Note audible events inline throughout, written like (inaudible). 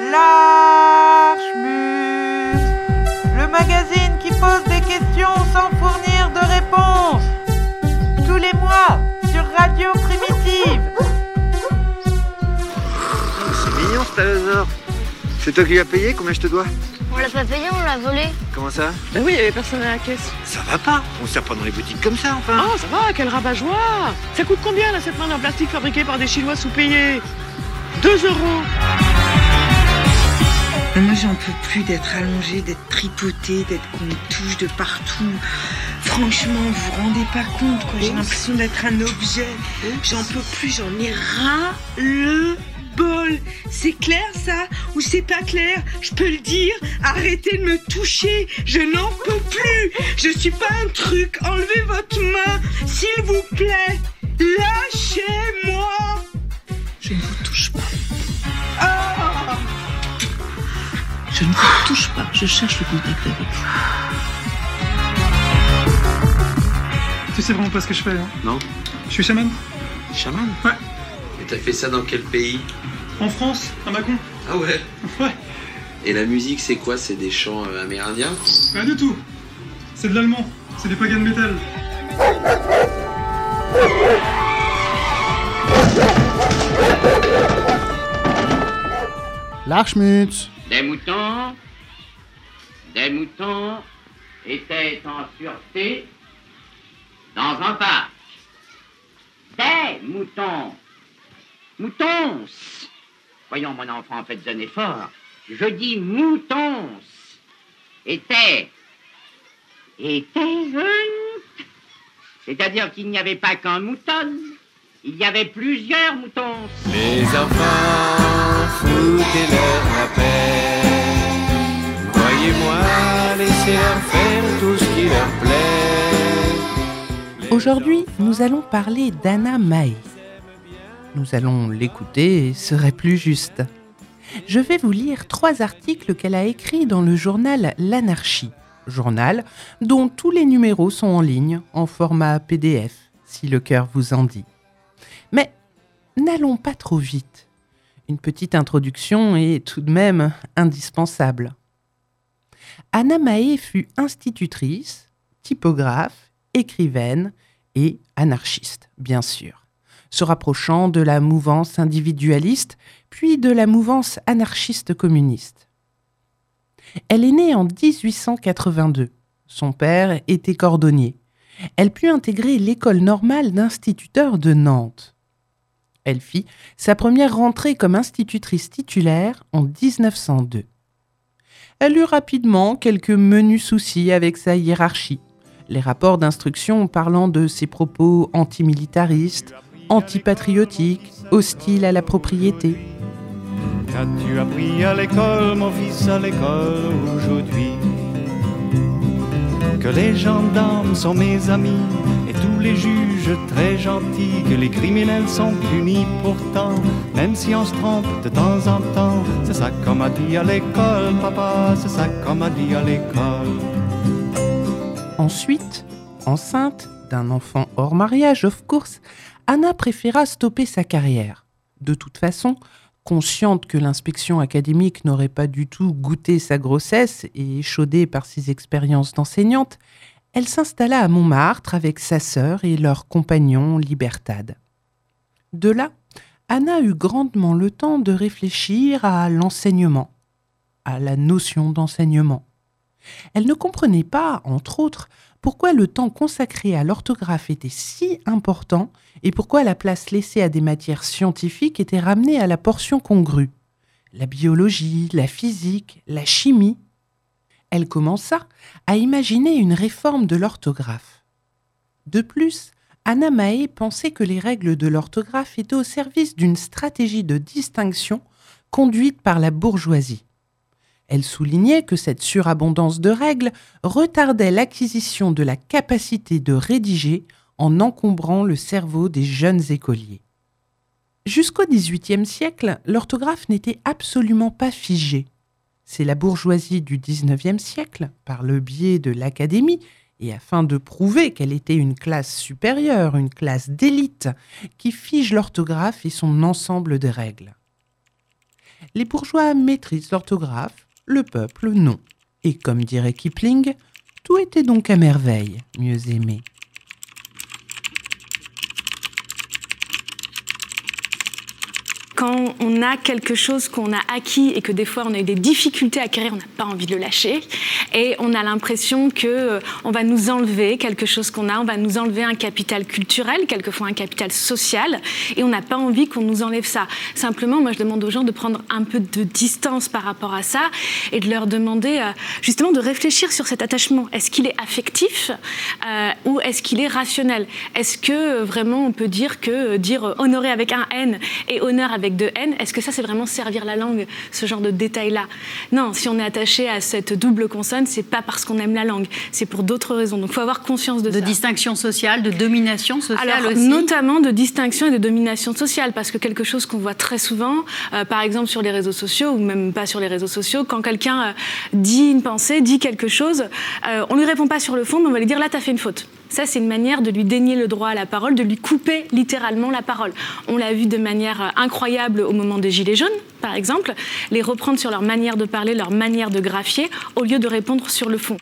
L'Archmut, le magazine qui pose des questions sans fournir de réponses. Tous les mois sur Radio Primitive. C'est mignon cet allosaure. C'est toi qui l'as payé Combien je te dois? On l'a pas payé, on l'a volé. Comment ça? Ben oui, il y avait personne à la caisse. Ça va pas On sert pas dans les boutiques comme ça, enfin Oh, ça va, quel rabat-joie Ça coûte combien, là, cette main en plastique fabriquée par des Chinois sous-payés? 2 euros Moi, j'en peux plus d'être allongée, d'être tripotée, d'être qu'on me touche de partout. Franchement, vous vous rendez pas compte, quoi. J'ai l'impression d'être un objet. J'en peux plus, j'en ai ras le bol. C'est clair, ça? Ou c'est pas clair? Je peux le dire Arrêtez de me toucher. Je n'en peux plus. Je suis pas un truc. Enlevez votre main, s'il vous plaît. Lâchez-moi. Je ne vous touche pas. Je ne vous touche pas, je cherche le contact avec vous. Tu sais vraiment pas ce que je fais, hein Non Je suis chaman. Chaman? Ouais. Et t'as fait ça dans quel pays? En France, à Mâcon. Ah ouais? Ouais. Et la musique, c'est quoi? C'est des chants euh, amérindiens? Pas du tout. C'est de l'allemand. C'est du pagan metal. L'Archmutz Des moutons, des moutons étaient en sûreté dans un parc. Des moutons, moutons. Voyons mon enfant, faites un effort. Je dis moutons étaient, étaient. C'est-à-dire qu'il n'y avait pas qu'un mouton, il y avait plusieurs moutons. Les enfants, foutez-leur la paix. Croyez-moi, laissez-leur faire tout ce qui leur plaît. Aujourd'hui, nous allons parler d'Anna Mae. Nous allons l'écouter, serait plus juste. Je vais vous lire trois articles qu'elle a écrits dans le journal L'Anarchie, journal dont tous les numéros sont en ligne en format PDF, si le cœur vous en dit. Mais n'allons pas trop vite. Une petite introduction est tout de même indispensable. Anna Mae fut institutrice, typographe, écrivaine et anarchiste, bien sûr, se rapprochant de la mouvance individualiste puis de la mouvance anarchiste communiste. Elle est née en 1882. Son père était cordonnier. Elle put intégrer l'école normale d'instituteurs de Nantes. Elle fit sa première rentrée comme institutrice titulaire en 1902. Elle eut rapidement quelques menus soucis avec sa hiérarchie, les rapports d'instruction parlant de ses propos antimilitaristes, antipatriotiques, hostiles à la propriété. Qu'as-tu appris à l'école, mon fils, à l'école aujourd'hui? Que les les juges très gentils, que les criminels sont punis pourtant, même si on se trompe de temps en temps. C'est ça qu'on m'a dit à l'école, papa, c'est ça qu'on m'a dit à l'école. Ensuite, enceinte d'un enfant hors mariage, of course, Anna préféra stopper sa carrière. De toute façon, consciente que l'inspection académique n'aurait pas du tout goûté sa grossesse et échaudée par ses expériences d'enseignante, elle s'installa à Montmartre avec sa sœur et leur compagnon Libertad. De là, Anna eut grandement le temps de réfléchir à l'enseignement, à la notion d'enseignement. Elle ne comprenait pas, entre autres, pourquoi le temps consacré à l'orthographe était si important et pourquoi la place laissée à des matières scientifiques était ramenée à la portion congrue. La biologie, la physique, la chimie. Elle commença à imaginer une réforme de l'orthographe. De plus, Anna Mae pensait que les règles de l'orthographe étaient au service d'une stratégie de distinction conduite par la bourgeoisie. Elle soulignait que cette surabondance de règles retardait l'acquisition de la capacité de rédiger en encombrant le cerveau des jeunes écoliers. Jusqu'au XVIIIe siècle, l'orthographe n'était absolument pas figée. C'est la bourgeoisie du XIXe siècle, par le biais de l'académie, et afin de prouver qu'elle était une classe supérieure, une classe d'élite, qui fige l'orthographe et son ensemble de règles. Les bourgeois maîtrisent l'orthographe, le peuple non. Et comme dirait Kipling, tout était donc à merveille, mieux aimé. Quand on a quelque chose qu'on a acquis et que des fois on a eu des difficultés à acquérir, on n'a pas envie de le lâcher. Et on a l'impression que euh, va nous enlever quelque chose qu'on a, on va nous enlever un capital culturel, quelquefois un capital social, et on n'a pas envie qu'on nous enlève ça. Simplement, moi je demande aux gens de prendre un peu de distance par rapport à ça et de leur demander euh, justement de réfléchir sur cet attachement. Est-ce qu'il est affectif euh, ou est-ce qu'il est rationnel? Est-ce que vraiment on peut dire que dire honorer avec un N et honneur avec de haine, est-ce que ça c'est vraiment servir la langue, ce genre de détail-là Non, si on est attaché à cette double consonne, c'est pas parce qu'on aime la langue, c'est pour d'autres raisons. Donc il faut avoir conscience de, de ça. distinction sociale, de domination sociale Alors, aussi. Notamment de distinction et de domination sociale, parce que quelque chose qu'on voit très souvent, euh, par exemple sur les réseaux sociaux, ou même pas sur les réseaux sociaux, quand quelqu'un euh, dit une pensée, dit quelque chose, euh, on lui répond pas sur le fond, mais on va lui dire là, tu as fait une faute. Ça, c'est une manière de lui dénier le droit à la parole, de lui couper littéralement la parole. On l'a vu de manière incroyable au moment des Gilets jaunes, par exemple, les reprendre sur leur manière de parler, leur manière de graphier, au lieu de répondre sur le fond.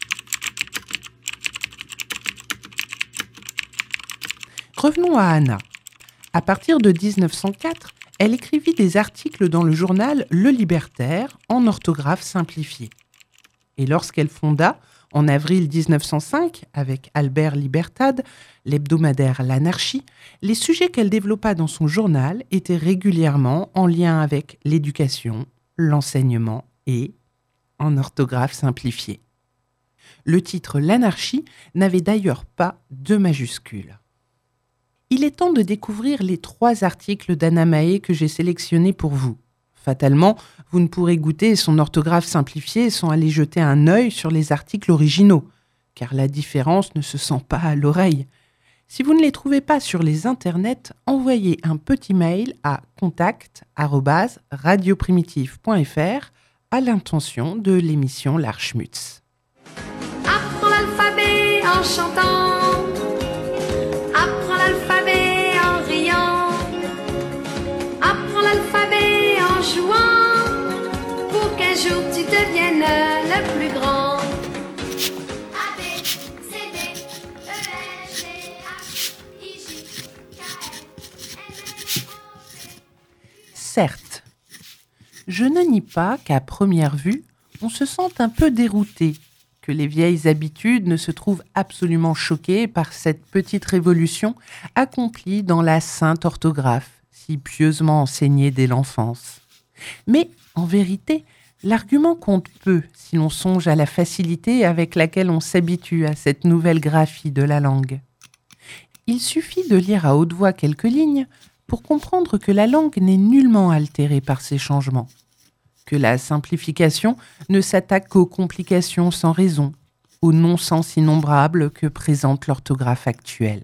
Revenons à Anna. À partir de 1904, elle écrivit des articles dans le journal Le Libertaire en orthographe simplifiée. Et lorsqu'elle fonda, en avril 1905, avec Albert Libertad, l'hebdomadaire L'Anarchie, les sujets qu'elle développa dans son journal étaient régulièrement en lien avec l'éducation, l'enseignement et en orthographe simplifiée. Le titre L'Anarchie n'avait d'ailleurs pas de majuscule. Il est temps de découvrir les trois articles d'Anna Mae que j'ai sélectionnés pour vous. Fatalement, vous ne pourrez goûter son orthographe simplifiée sans aller jeter un œil sur les articles originaux, car la différence ne se sent pas à l'oreille. Si vous ne les trouvez pas sur les internets, envoyez un petit mail à contact@radioprimitive.fr à l'intention de l'émission L'Archmutz. Apprends l'alphabet. Je ne nie pas qu'à première vue, on se sent un peu dérouté, que les vieilles habitudes ne se trouvent absolument choquées par cette petite révolution accomplie dans la sainte orthographe, si pieusement enseignée dès l'enfance. Mais, en vérité, l'argument compte peu si l'on songe à la facilité avec laquelle on s'habitue à cette nouvelle graphie de la langue. Il suffit de lire à haute voix quelques lignes pour comprendre que la langue n'est nullement altérée par ces changements, que la simplification ne s'attaque qu'aux complications sans raison, aux non-sens innombrables que présente l'orthographe actuelle.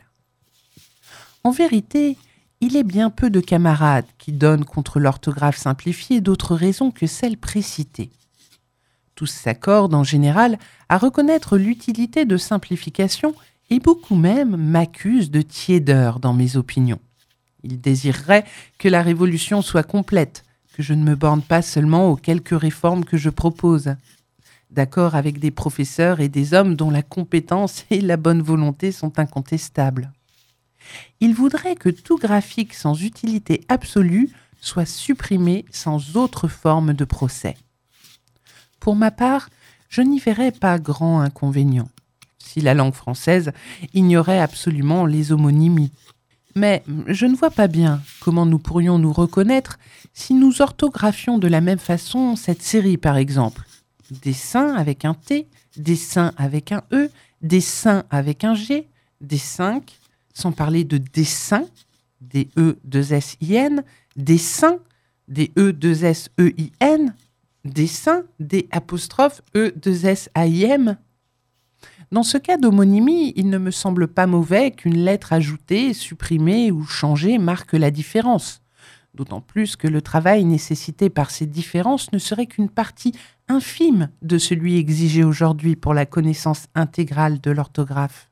En vérité, il est bien peu de camarades qui donnent contre l'orthographe simplifiée d'autres raisons que celles précitées. Tous s'accordent en général à reconnaître l'utilité de simplification et beaucoup même m'accusent de tiédeur dans mes opinions. Ils désireraient que la révolution soit complète, que je ne me borne pas seulement aux quelques réformes que je propose. D'accord avec des professeurs et des hommes dont la compétence et la bonne volonté sont incontestables. Ils voudraient que tout graphique sans utilité absolue soit supprimé sans autre forme de procès. Pour ma part, je n'y verrais pas grand inconvénient si la langue française ignorait absolument les homonymies. Mais je ne vois pas bien comment nous pourrions nous reconnaître si nous orthographions de la même façon cette série, par exemple. Dessin avec un T, dessin avec un E, dessin avec un G, des 5, sans parler de dessin, des E, 2 S, I, N, dessin, des E, 2 S, E, I, N, dessin, des apostrophes E, 2 S, A, I, M. Dans ce cas d'homonymie, il ne me semble pas mauvais qu'une lettre ajoutée, supprimée ou changée marque la différence. D'autant plus que le travail nécessité par ces différences ne serait qu'une partie infime de celui exigé aujourd'hui pour la connaissance intégrale de l'orthographe.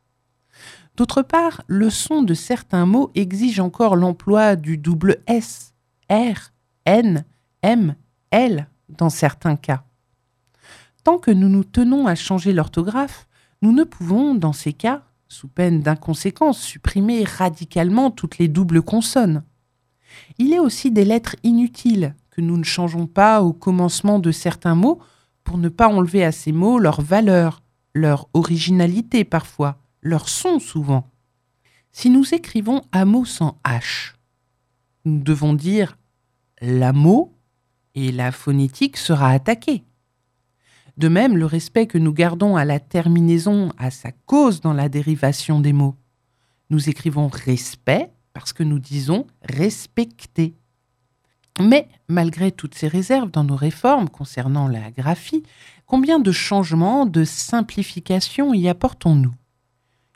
D'autre part, le son de certains mots exige encore l'emploi du double S, R, N, M, elle dans certains cas. Tant que nous nous tenons à changer l'orthographe, nous ne pouvons, dans ces cas, sous peine d'inconséquence, supprimer radicalement toutes les doubles consonnes. Il est aussi des lettres inutiles que nous ne changeons pas au commencement de certains mots pour ne pas enlever à ces mots leur valeur, leur originalité parfois, leur son souvent. Si nous écrivons un mot sans H, nous devons dire la mot et la phonétique sera attaquée. De même, le respect que nous gardons à la terminaison a sa cause dans la dérivation des mots. Nous écrivons respect parce que nous disons respecter. Mais malgré toutes ces réserves dans nos réformes concernant la graphie, combien de changements, de simplifications y apportons-nous?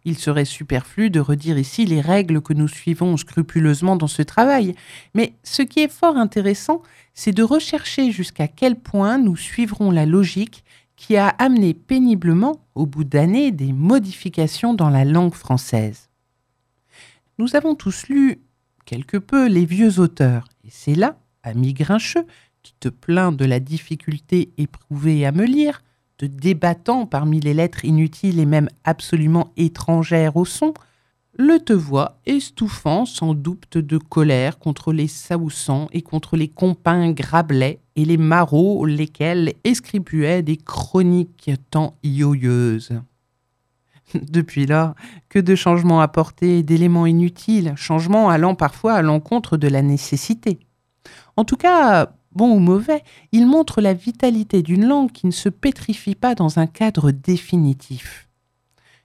Il serait superflu de redire ici les règles que nous suivons scrupuleusement dans ce travail, mais ce qui est fort intéressant, c'est de rechercher jusqu'à quel point nous suivrons la logique qui a amené péniblement, au bout d'années, des modifications dans la langue française. Nous avons tous lu quelque peu les vieux auteurs, et c'est là, ami Grincheux, qui te plaint de la difficulté éprouvée à me lire, te débattant parmi les lettres inutiles et même absolument étrangères au son, le te voit estouffant sans doute de colère contre les saoussants et contre les compins grablets et les marauds lesquels escripuaient des chroniques tant ioyeuses. (laughs) Depuis là, que de changements apportés, d'éléments inutiles, changements allant parfois à l'encontre de la nécessité. En tout cas, bon ou mauvais, il montre la vitalité d'une langue qui ne se pétrifie pas dans un cadre définitif.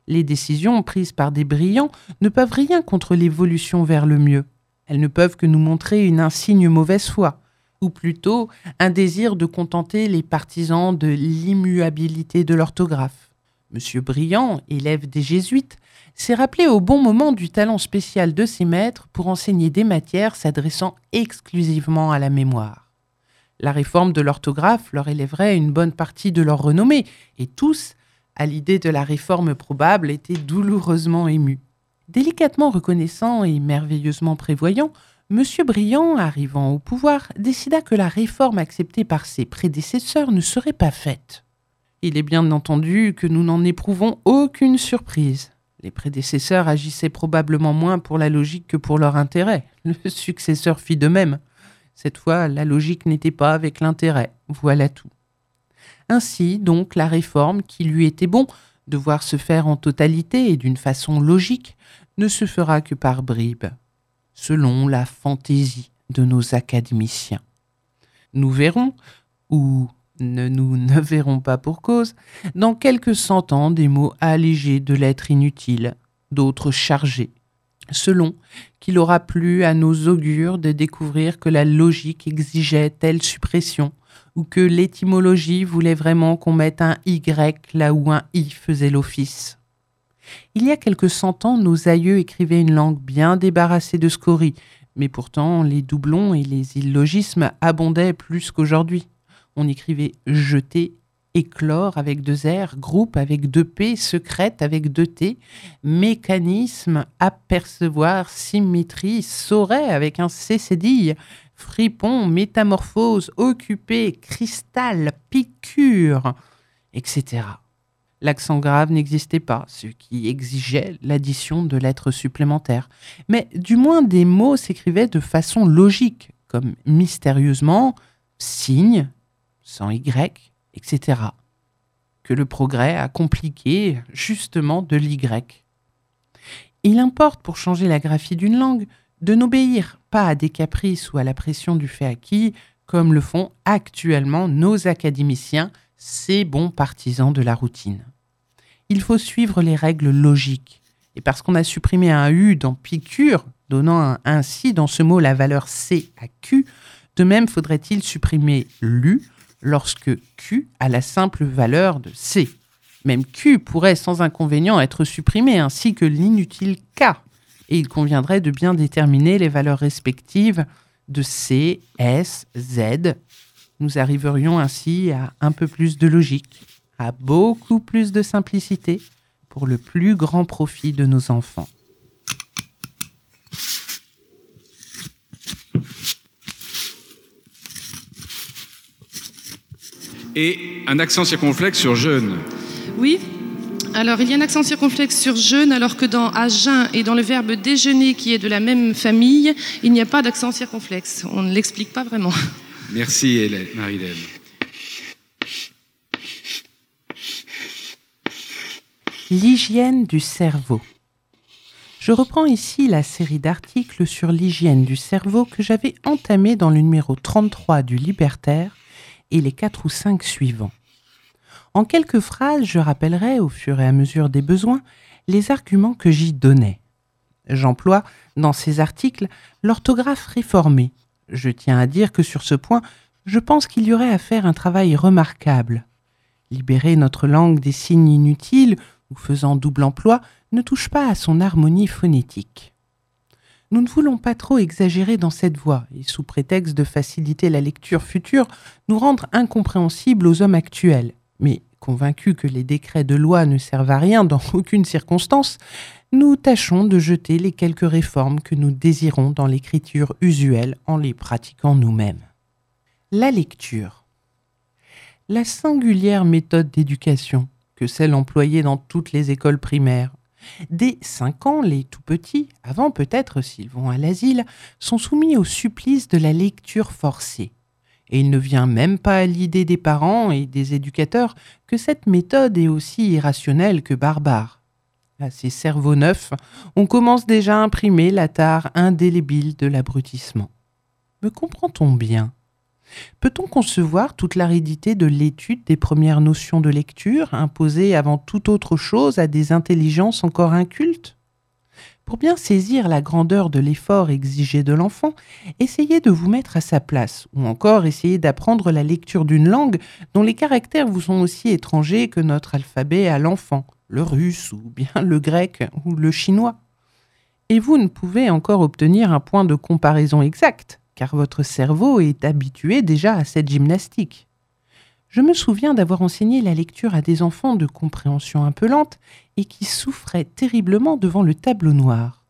Les décisions prises par des brillants ne peuvent rien contre l'évolution vers le mieux. Elles ne peuvent que nous montrer une insigne mauvaise foi, ou plutôt un désir de contenter les partisans de l'immuabilité de l'orthographe. Monsieur Briand, élève des jésuites, s'est rappelé au bon moment du talent spécial de ses maîtres pour enseigner des matières s'adressant exclusivement à la mémoire. La réforme de l'orthographe leur élèverait une bonne partie de leur renommée, et tous, à l'idée de la réforme probable, étaient douloureusement émus. Délicatement reconnaissant et merveilleusement prévoyant, M. Briand, arrivant au pouvoir, décida que la réforme acceptée par ses prédécesseurs ne serait pas faite. Il est bien entendu que nous n'en éprouvons aucune surprise. Les prédécesseurs agissaient probablement moins pour la logique que pour leur intérêt. Le successeur fit de même. Cette fois, la logique n'était pas avec l'intérêt. Voilà tout. Ainsi, donc, la réforme, qui lui était bon de voir se faire en totalité et d'une façon logique, ne se fera que par bribes, selon la fantaisie de nos académiciens. Nous verrons, ou ne nous ne verrons pas pour cause, dans quelques cent ans des mots allégés de lettres inutiles, d'autres chargés, selon qu'il aura plu à nos augures de découvrir que la logique exigeait telle suppression, ou que l'étymologie voulait vraiment qu'on mette un Y là où un I faisait l'office. Il y a quelques cent ans, nos aïeux écrivaient une langue bien débarrassée de scories, mais pourtant les doublons et les illogismes abondaient plus qu'aujourd'hui on écrivait jeter, éclore avec deux R, groupe avec deux P, secrète avec deux T, mécanisme, apercevoir, symétrie, saurait avec un C cédille, fripon, métamorphose, occupé, cristal, piqûre, etc. L'accent grave n'existait pas, ce qui exigeait l'addition de lettres supplémentaires. Mais du moins des mots s'écrivaient de façon logique, comme mystérieusement, signe, sans Y, etc. Que le progrès a compliqué justement de l'Y. Il importe pour changer la graphie d'une langue de n'obéir pas à des caprices ou à la pression du fait acquis, comme le font actuellement nos académiciens, ces bons partisans de la routine. Il faut suivre les règles logiques. Et parce qu'on a supprimé un U dans piqûre, donnant ainsi dans ce mot la valeur C à Q, de même faudrait-il supprimer l'U lorsque Q a la simple valeur de C. Même Q pourrait sans inconvénient être supprimé, ainsi que l'inutile K, et il conviendrait de bien déterminer les valeurs respectives de C, S, Z. Nous arriverions ainsi à un peu plus de logique, à beaucoup plus de simplicité, pour le plus grand profit de nos enfants. Et un accent circonflexe sur jeune. Oui. Alors, il y a un accent circonflexe sur jeune, alors que dans à jeun et dans le verbe déjeuner, qui est de la même famille, il n'y a pas d'accent circonflexe. On ne l'explique pas vraiment. Merci, Hélène, Marie-Hélène. L'hygiène du cerveau. Je reprends ici la série d'articles sur l'hygiène du cerveau que j'avais entamée dans le numéro 33 du Libertaire et les quatre ou cinq suivants. En quelques phrases, je rappellerai, au fur et à mesure des besoins, les arguments que j'y donnais. J'emploie, dans ces articles, l'orthographe réformée. Je tiens à dire que sur ce point, je pense qu'il y aurait à faire un travail remarquable. Libérer notre langue des signes inutiles ou faisant double emploi ne touche pas à son harmonie phonétique. Nous ne voulons pas trop exagérer dans cette voie et, sous prétexte de faciliter la lecture future, nous rendre incompréhensibles aux hommes actuels. Mais, convaincus que les décrets de loi ne servent à rien dans (laughs) aucune circonstance, nous tâchons de jeter les quelques réformes que nous désirons dans l'écriture usuelle en les pratiquant nous-mêmes. La lecture. La singulière méthode d'éducation, que celle employée dans toutes les écoles primaires, Dès cinq ans, les tout petits, avant peut-être s'ils vont à l'asile, sont soumis au supplice de la lecture forcée. Et il ne vient même pas à l'idée des parents et des éducateurs que cette méthode est aussi irrationnelle que barbare. À ces cerveaux neufs, on commence déjà à imprimer la tare indélébile de l'abrutissement. Me comprend-on bien? Peut-on concevoir toute l'aridité de l'étude des premières notions de lecture imposées avant toute autre chose à des intelligences encore incultes? Pour bien saisir la grandeur de l'effort exigé de l'enfant, essayez de vous mettre à sa place, ou encore essayez d'apprendre la lecture d'une langue dont les caractères vous sont aussi étrangers que notre alphabet à l'enfant, le russe ou bien le grec ou le chinois. Et vous ne pouvez encore obtenir un point de comparaison exact car votre cerveau est habitué déjà à cette gymnastique. Je me souviens d'avoir enseigné la lecture à des enfants de compréhension un peu lente et qui souffraient terriblement devant le tableau noir.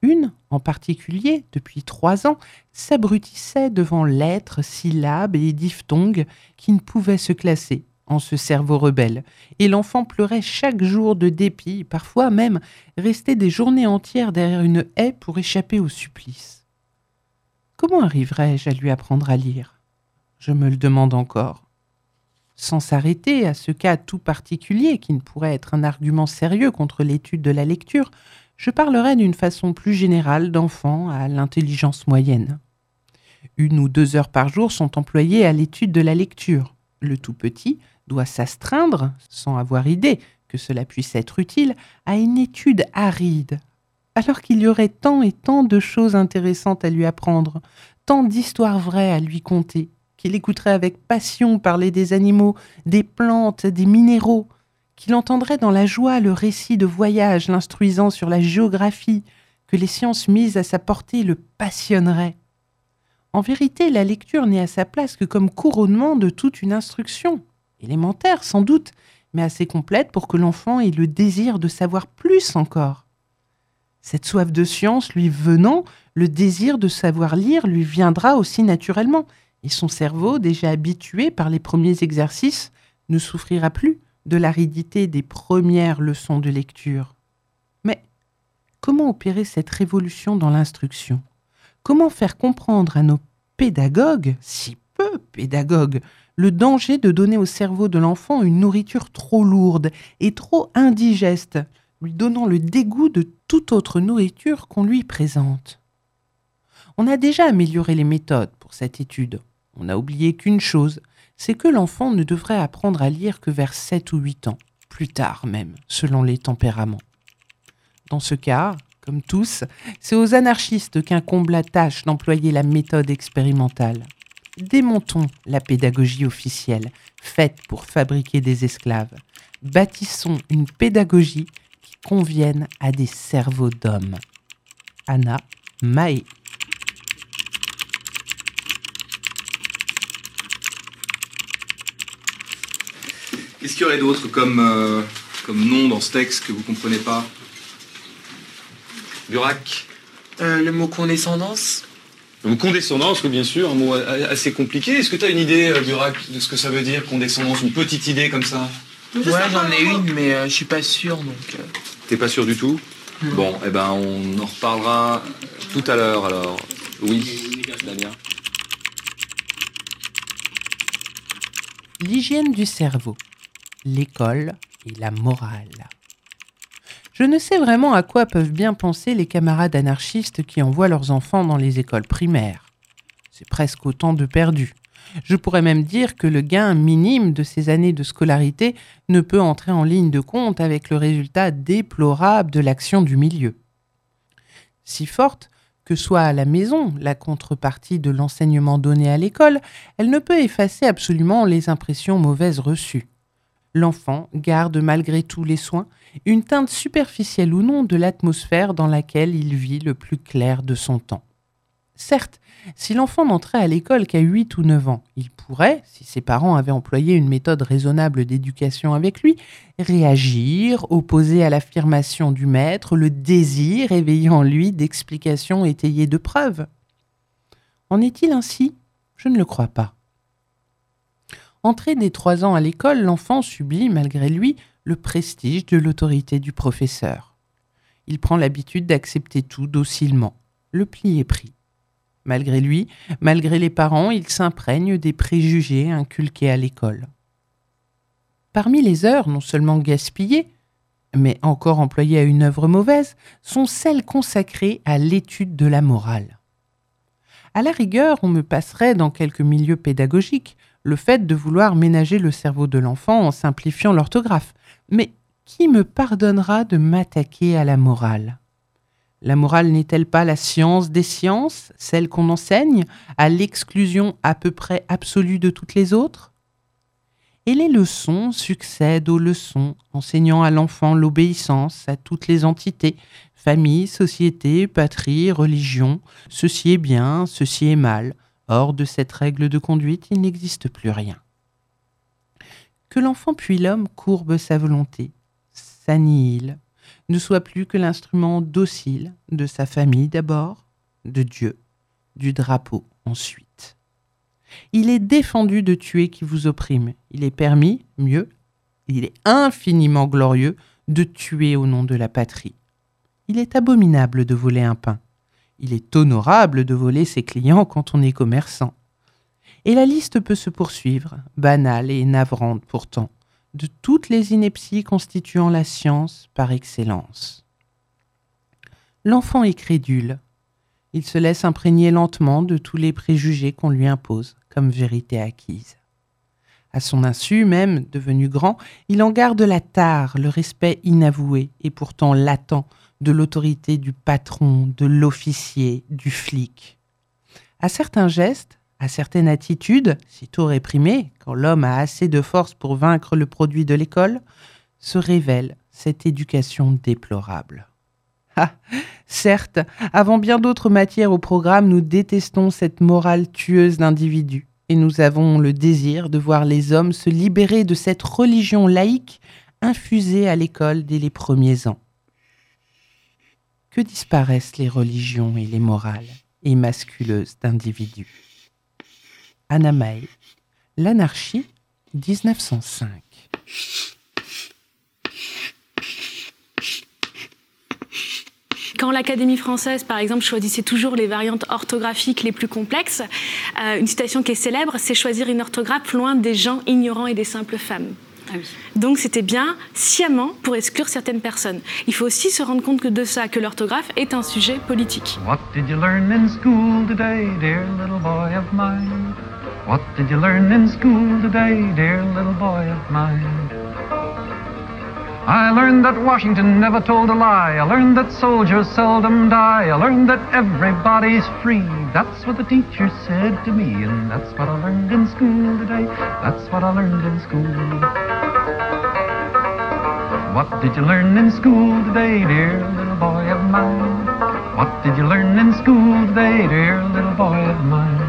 Une, en particulier, depuis trois ans, s'abrutissait devant lettres, syllabes et diphtongues qui ne pouvaient se classer en ce cerveau rebelle, et l'enfant pleurait chaque jour de dépit, parfois même restait des journées entières derrière une haie pour échapper au supplice. Comment arriverai-je à lui apprendre à lire? Je me le demande encore. Sans s'arrêter à ce cas tout particulier qui ne pourrait être un argument sérieux contre l'étude de la lecture, je parlerai d'une façon plus générale d'enfants à l'intelligence moyenne. Une ou deux heures par jour sont employées à l'étude de la lecture. Le tout petit doit s'astreindre, sans avoir idée que cela puisse être utile, à une étude aride, alors qu'il y aurait tant et tant de choses intéressantes à lui apprendre, tant d'histoires vraies à lui conter, qu'il écouterait avec passion parler des animaux, des plantes, des minéraux, qu'il entendrait dans la joie le récit de voyage l'instruisant sur la géographie, que les sciences mises à sa portée le passionneraient. En vérité, la lecture n'est à sa place que comme couronnement de toute une instruction, élémentaire sans doute, mais assez complète pour que l'enfant ait le désir de savoir plus encore. Cette soif de science lui venant, le désir de savoir lire lui viendra aussi naturellement, et son cerveau, déjà habitué par les premiers exercices, ne souffrira plus de l'aridité des premières leçons de lecture. Mais comment opérer cette révolution dans l'instruction? Comment faire comprendre à nos pédagogues, si peu pédagogues, le danger de donner au cerveau de l'enfant une nourriture trop lourde et trop indigeste, lui donnant le dégoût de toute autre nourriture qu'on lui présente. On a déjà amélioré les méthodes pour cette étude. On a oublié qu'une chose, c'est que l'enfant ne devrait apprendre à lire que vers 7 ou 8 ans, plus tard même, selon les tempéraments. Dans ce cas, comme tous, c'est aux anarchistes qu'incombe la tâche d'employer la méthode expérimentale. Démontons la pédagogie officielle, faite pour fabriquer des esclaves. Bâtissons une pédagogie conviennent à des cerveaux d'hommes. Anna Mae. Qu'est-ce qu'il y aurait d'autre comme, euh, comme nom dans ce texte que vous comprenez pas? Burak euh, Le mot condescendance Donc condescendance, bien sûr, un mot assez compliqué. Est-ce que tu as une idée, euh, Burak, de ce que ça veut dire, condescendance Une petite idée comme ça? Ouais, j'en ai une, mais euh, je suis pas sûr, donc... euh. T'es pas sûr du tout Bon, eh ben on en reparlera tout à l'heure alors. Oui, Damien. L'hygiène du cerveau, l'école et la morale. Je ne sais vraiment à quoi peuvent bien penser les camarades anarchistes qui envoient leurs enfants dans les écoles primaires. C'est presque autant de perdus. Je pourrais même dire que le gain minime de ces années de scolarité ne peut entrer en ligne de compte avec le résultat déplorable de l'action du milieu. Si forte que soit à la maison la contrepartie de l'enseignement donné à l'école, elle ne peut effacer absolument les impressions mauvaises reçues. L'enfant garde malgré tous les soins une teinte superficielle ou non de l'atmosphère dans laquelle il vit le plus clair de son temps. Certes, si l'enfant n'entrait à l'école qu'à 8 ou 9 ans, il pourrait, si ses parents avaient employé une méthode raisonnable d'éducation avec lui, réagir, opposer à l'affirmation du maître le désir éveillé en lui d'explications étayées de preuves. En est-il ainsi? Je ne le crois pas. Entré dès 3 ans à l'école, l'enfant subit, malgré lui, le prestige de l'autorité du professeur. Il prend l'habitude d'accepter tout docilement. Le pli est pris. Malgré lui, malgré les parents, il s'imprègne des préjugés inculqués à l'école. Parmi les heures non seulement gaspillées, mais encore employées à une œuvre mauvaise, sont celles consacrées à l'étude de la morale. À la rigueur, on me passerait dans quelques milieux pédagogiques le fait de vouloir ménager le cerveau de l'enfant en simplifiant l'orthographe. Mais qui me pardonnera de m'attaquer à la morale? La morale n'est-elle pas la science des sciences, celle qu'on enseigne, à l'exclusion à peu près absolue de toutes les autres? Et les leçons succèdent aux leçons, enseignant à l'enfant l'obéissance à toutes les entités, famille, société, patrie, religion, ceci est bien, ceci est mal, Hors de cette règle de conduite, il n'existe plus rien. Que l'enfant puis l'homme courbe sa volonté, s'annihile, ne soit plus que l'instrument docile de sa famille d'abord, de Dieu, du drapeau ensuite. Il est défendu de tuer qui vous opprime. Il est permis, mieux, il est infiniment glorieux de tuer au nom de la patrie. Il est abominable de voler un pain. Il est honorable de voler ses clients quand on est commerçant. Et la liste peut se poursuivre, banale et navrante pourtant, de toutes les inepties constituant la science par excellence. L'enfant est crédule. Il se laisse imprégner lentement de tous les préjugés qu'on lui impose comme vérité acquise. À son insu, même devenu grand, il en garde la tare, le respect inavoué et pourtant latent de l'autorité du patron, de l'officier, du flic. À certains gestes, à certaines attitudes, sitôt réprimées, quand l'homme a assez de force pour vaincre le produit de l'école, se révèle cette éducation déplorable. Ah, certes, avant bien d'autres matières au programme, nous détestons cette morale tueuse d'individus, et nous avons le désir de voir les hommes se libérer de cette religion laïque infusée à l'école dès les premiers ans que disparaissent les religions et les morales émasculeuses d'individus? Anna May, L'anarchie, 1905. Quand l'Académie française, par exemple, choisissait toujours les variantes orthographiques les plus complexes, euh, une citation qui est célèbre, c'est choisir une orthographe loin des gens ignorants et des simples femmes. Ah oui. Donc c'était bien sciemment pour exclure certaines personnes. Il faut aussi se rendre compte que de ça, que l'orthographe est un sujet politique. What did you learn in school today, dear little boy of mine? What did you learn in school today, dear little boy of mine? I learned that Washington never told a lie. I learned that soldiers seldom die. I learned that everybody's free. That's what the teacher said to me, and that's what I learned in school today. That's what I learned in school. What did you learn in school today, dear little boy of mine? What did you learn in school today, dear little boy of mine?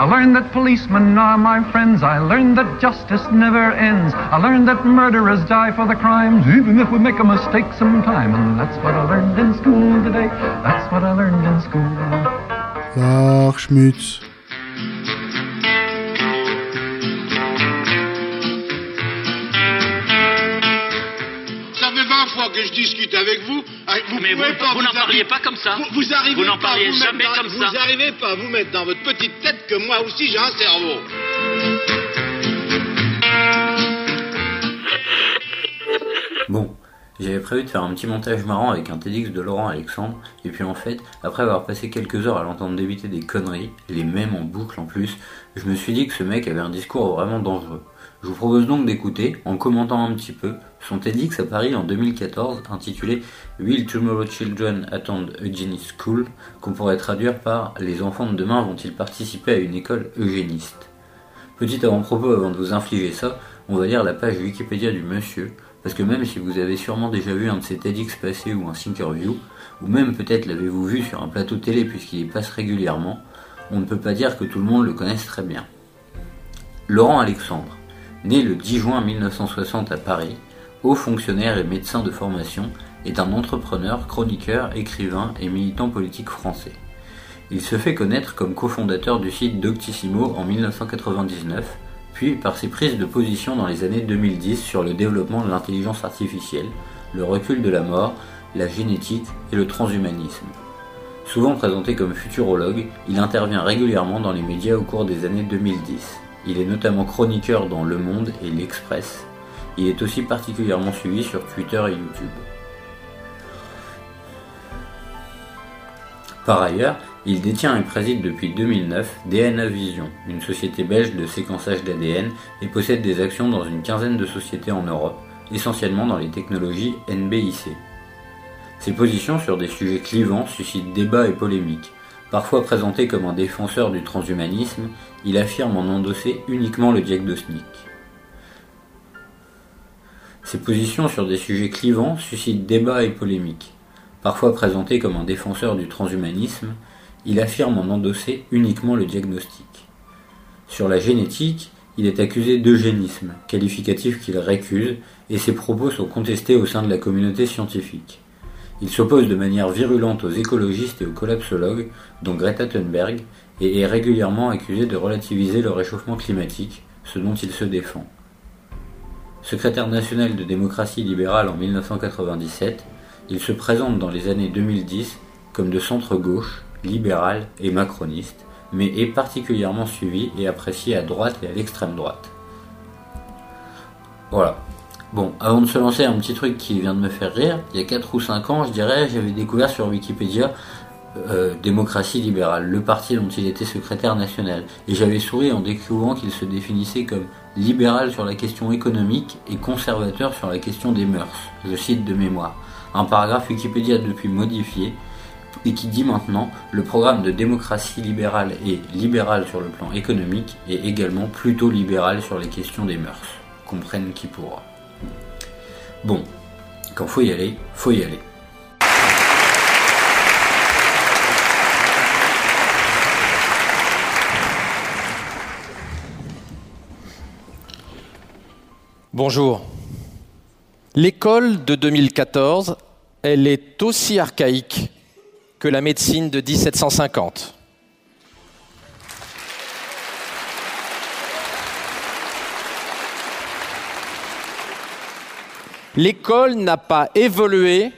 I learned that policemen are my friends. I learned that justice never ends. I learned that murderers die for the crimes, even if we make a mistake sometime. And that's what I learned in school today. That's what I learned in school. Schmitz. Ça fait 20 fois que je discute avec vous. Ah, Vous Mais vous- n'en parliez pas comme ça. Vous, vous arrivez Vous n'en parliez jamais dans- comme ça. Vous n'arrivez pas à vous mettre dans votre petite tête que moi aussi j'ai un cerveau. Bon, j'avais prévu de faire un petit montage marrant avec un TEDx de Laurent Alexandre, et puis en fait, après avoir passé quelques heures à l'entendre débiter des conneries, les mêmes en boucle en plus, je me suis dit que ce mec avait un discours vraiment dangereux. Je vous propose donc d'écouter, en commentant un petit peu, son TEDx à Paris en 2014 intitulé Will Tomorrow Children Attend Eugenie School, qu'on pourrait traduire par Les enfants de demain vont-ils participer à une école eugéniste? Petit avant-propos avant de vous infliger ça, on va lire la page Wikipédia du monsieur, parce que même si vous avez sûrement déjà vu un de ses TEDx passés ou un Thinkerview, ou même peut-être l'avez-vous vu sur un plateau télé puisqu'il y passe régulièrement, on ne peut pas dire que tout le monde le connaisse très bien. Laurent Alexandre, né le 10 juin 1960 à Paris, haut fonctionnaire et médecin de formation, est un entrepreneur, chroniqueur, écrivain et militant politique français. Il se fait connaître comme cofondateur du site Doctissimo en 1999, puis par ses prises de position dans les années 2010 sur le développement de l'intelligence artificielle, le recul de la mort, la génétique et le transhumanisme. Souvent présenté comme futurologue, il intervient régulièrement dans les médias au cours des années 2010. Il est notamment chroniqueur dans Le Monde et L'Express. Il est aussi particulièrement suivi sur Twitter et YouTube. Par ailleurs, il détient et préside depuis 2009 DNA Vision, une société belge de séquençage d'ADN, et possède des actions dans une quinzaine de sociétés en Europe, essentiellement dans les technologies NBIC. Ses positions sur des sujets clivants suscitent débats et polémiques. Parfois présenté comme un défenseur du transhumanisme, il affirme en endosser uniquement le diagnostic. Ses positions sur des sujets clivants suscitent débats et polémiques. Parfois présenté comme un défenseur du transhumanisme, il affirme en endosser uniquement le diagnostic. Sur la génétique, il est accusé d'eugénisme, qualificatif qu'il récuse, et ses propos sont contestés au sein de la communauté scientifique. Il s'oppose de manière virulente aux écologistes et aux collapsologues, dont Greta Thunberg, et est régulièrement accusé de relativiser le réchauffement climatique, ce dont il se défend. Secrétaire national de démocratie libérale en 1997, il se présente dans les années 2010 comme de centre-gauche, libéral et macroniste, mais est particulièrement suivi et apprécié à droite et à l'extrême droite. Voilà. Bon, avant de se lancer, un petit truc qui vient de me faire rire. Il y a 4 ou 5 ans, je dirais, j'avais découvert sur Wikipédia euh, Démocratie libérale, le parti dont il était secrétaire national. Et j'avais souri en découvrant qu'il se définissait comme libéral sur la question économique et conservateur sur la question des mœurs. Je cite de mémoire. Un paragraphe Wikipédia depuis modifié et qui dit maintenant le programme de démocratie libérale est libéral sur le plan économique et également plutôt libéral sur les questions des mœurs. Comprenne qui pourra. Bon, quand faut y aller, faut y aller. Bonjour. L'école de 2014, elle est aussi archaïque que la médecine de 1750. L'école n'a pas évolué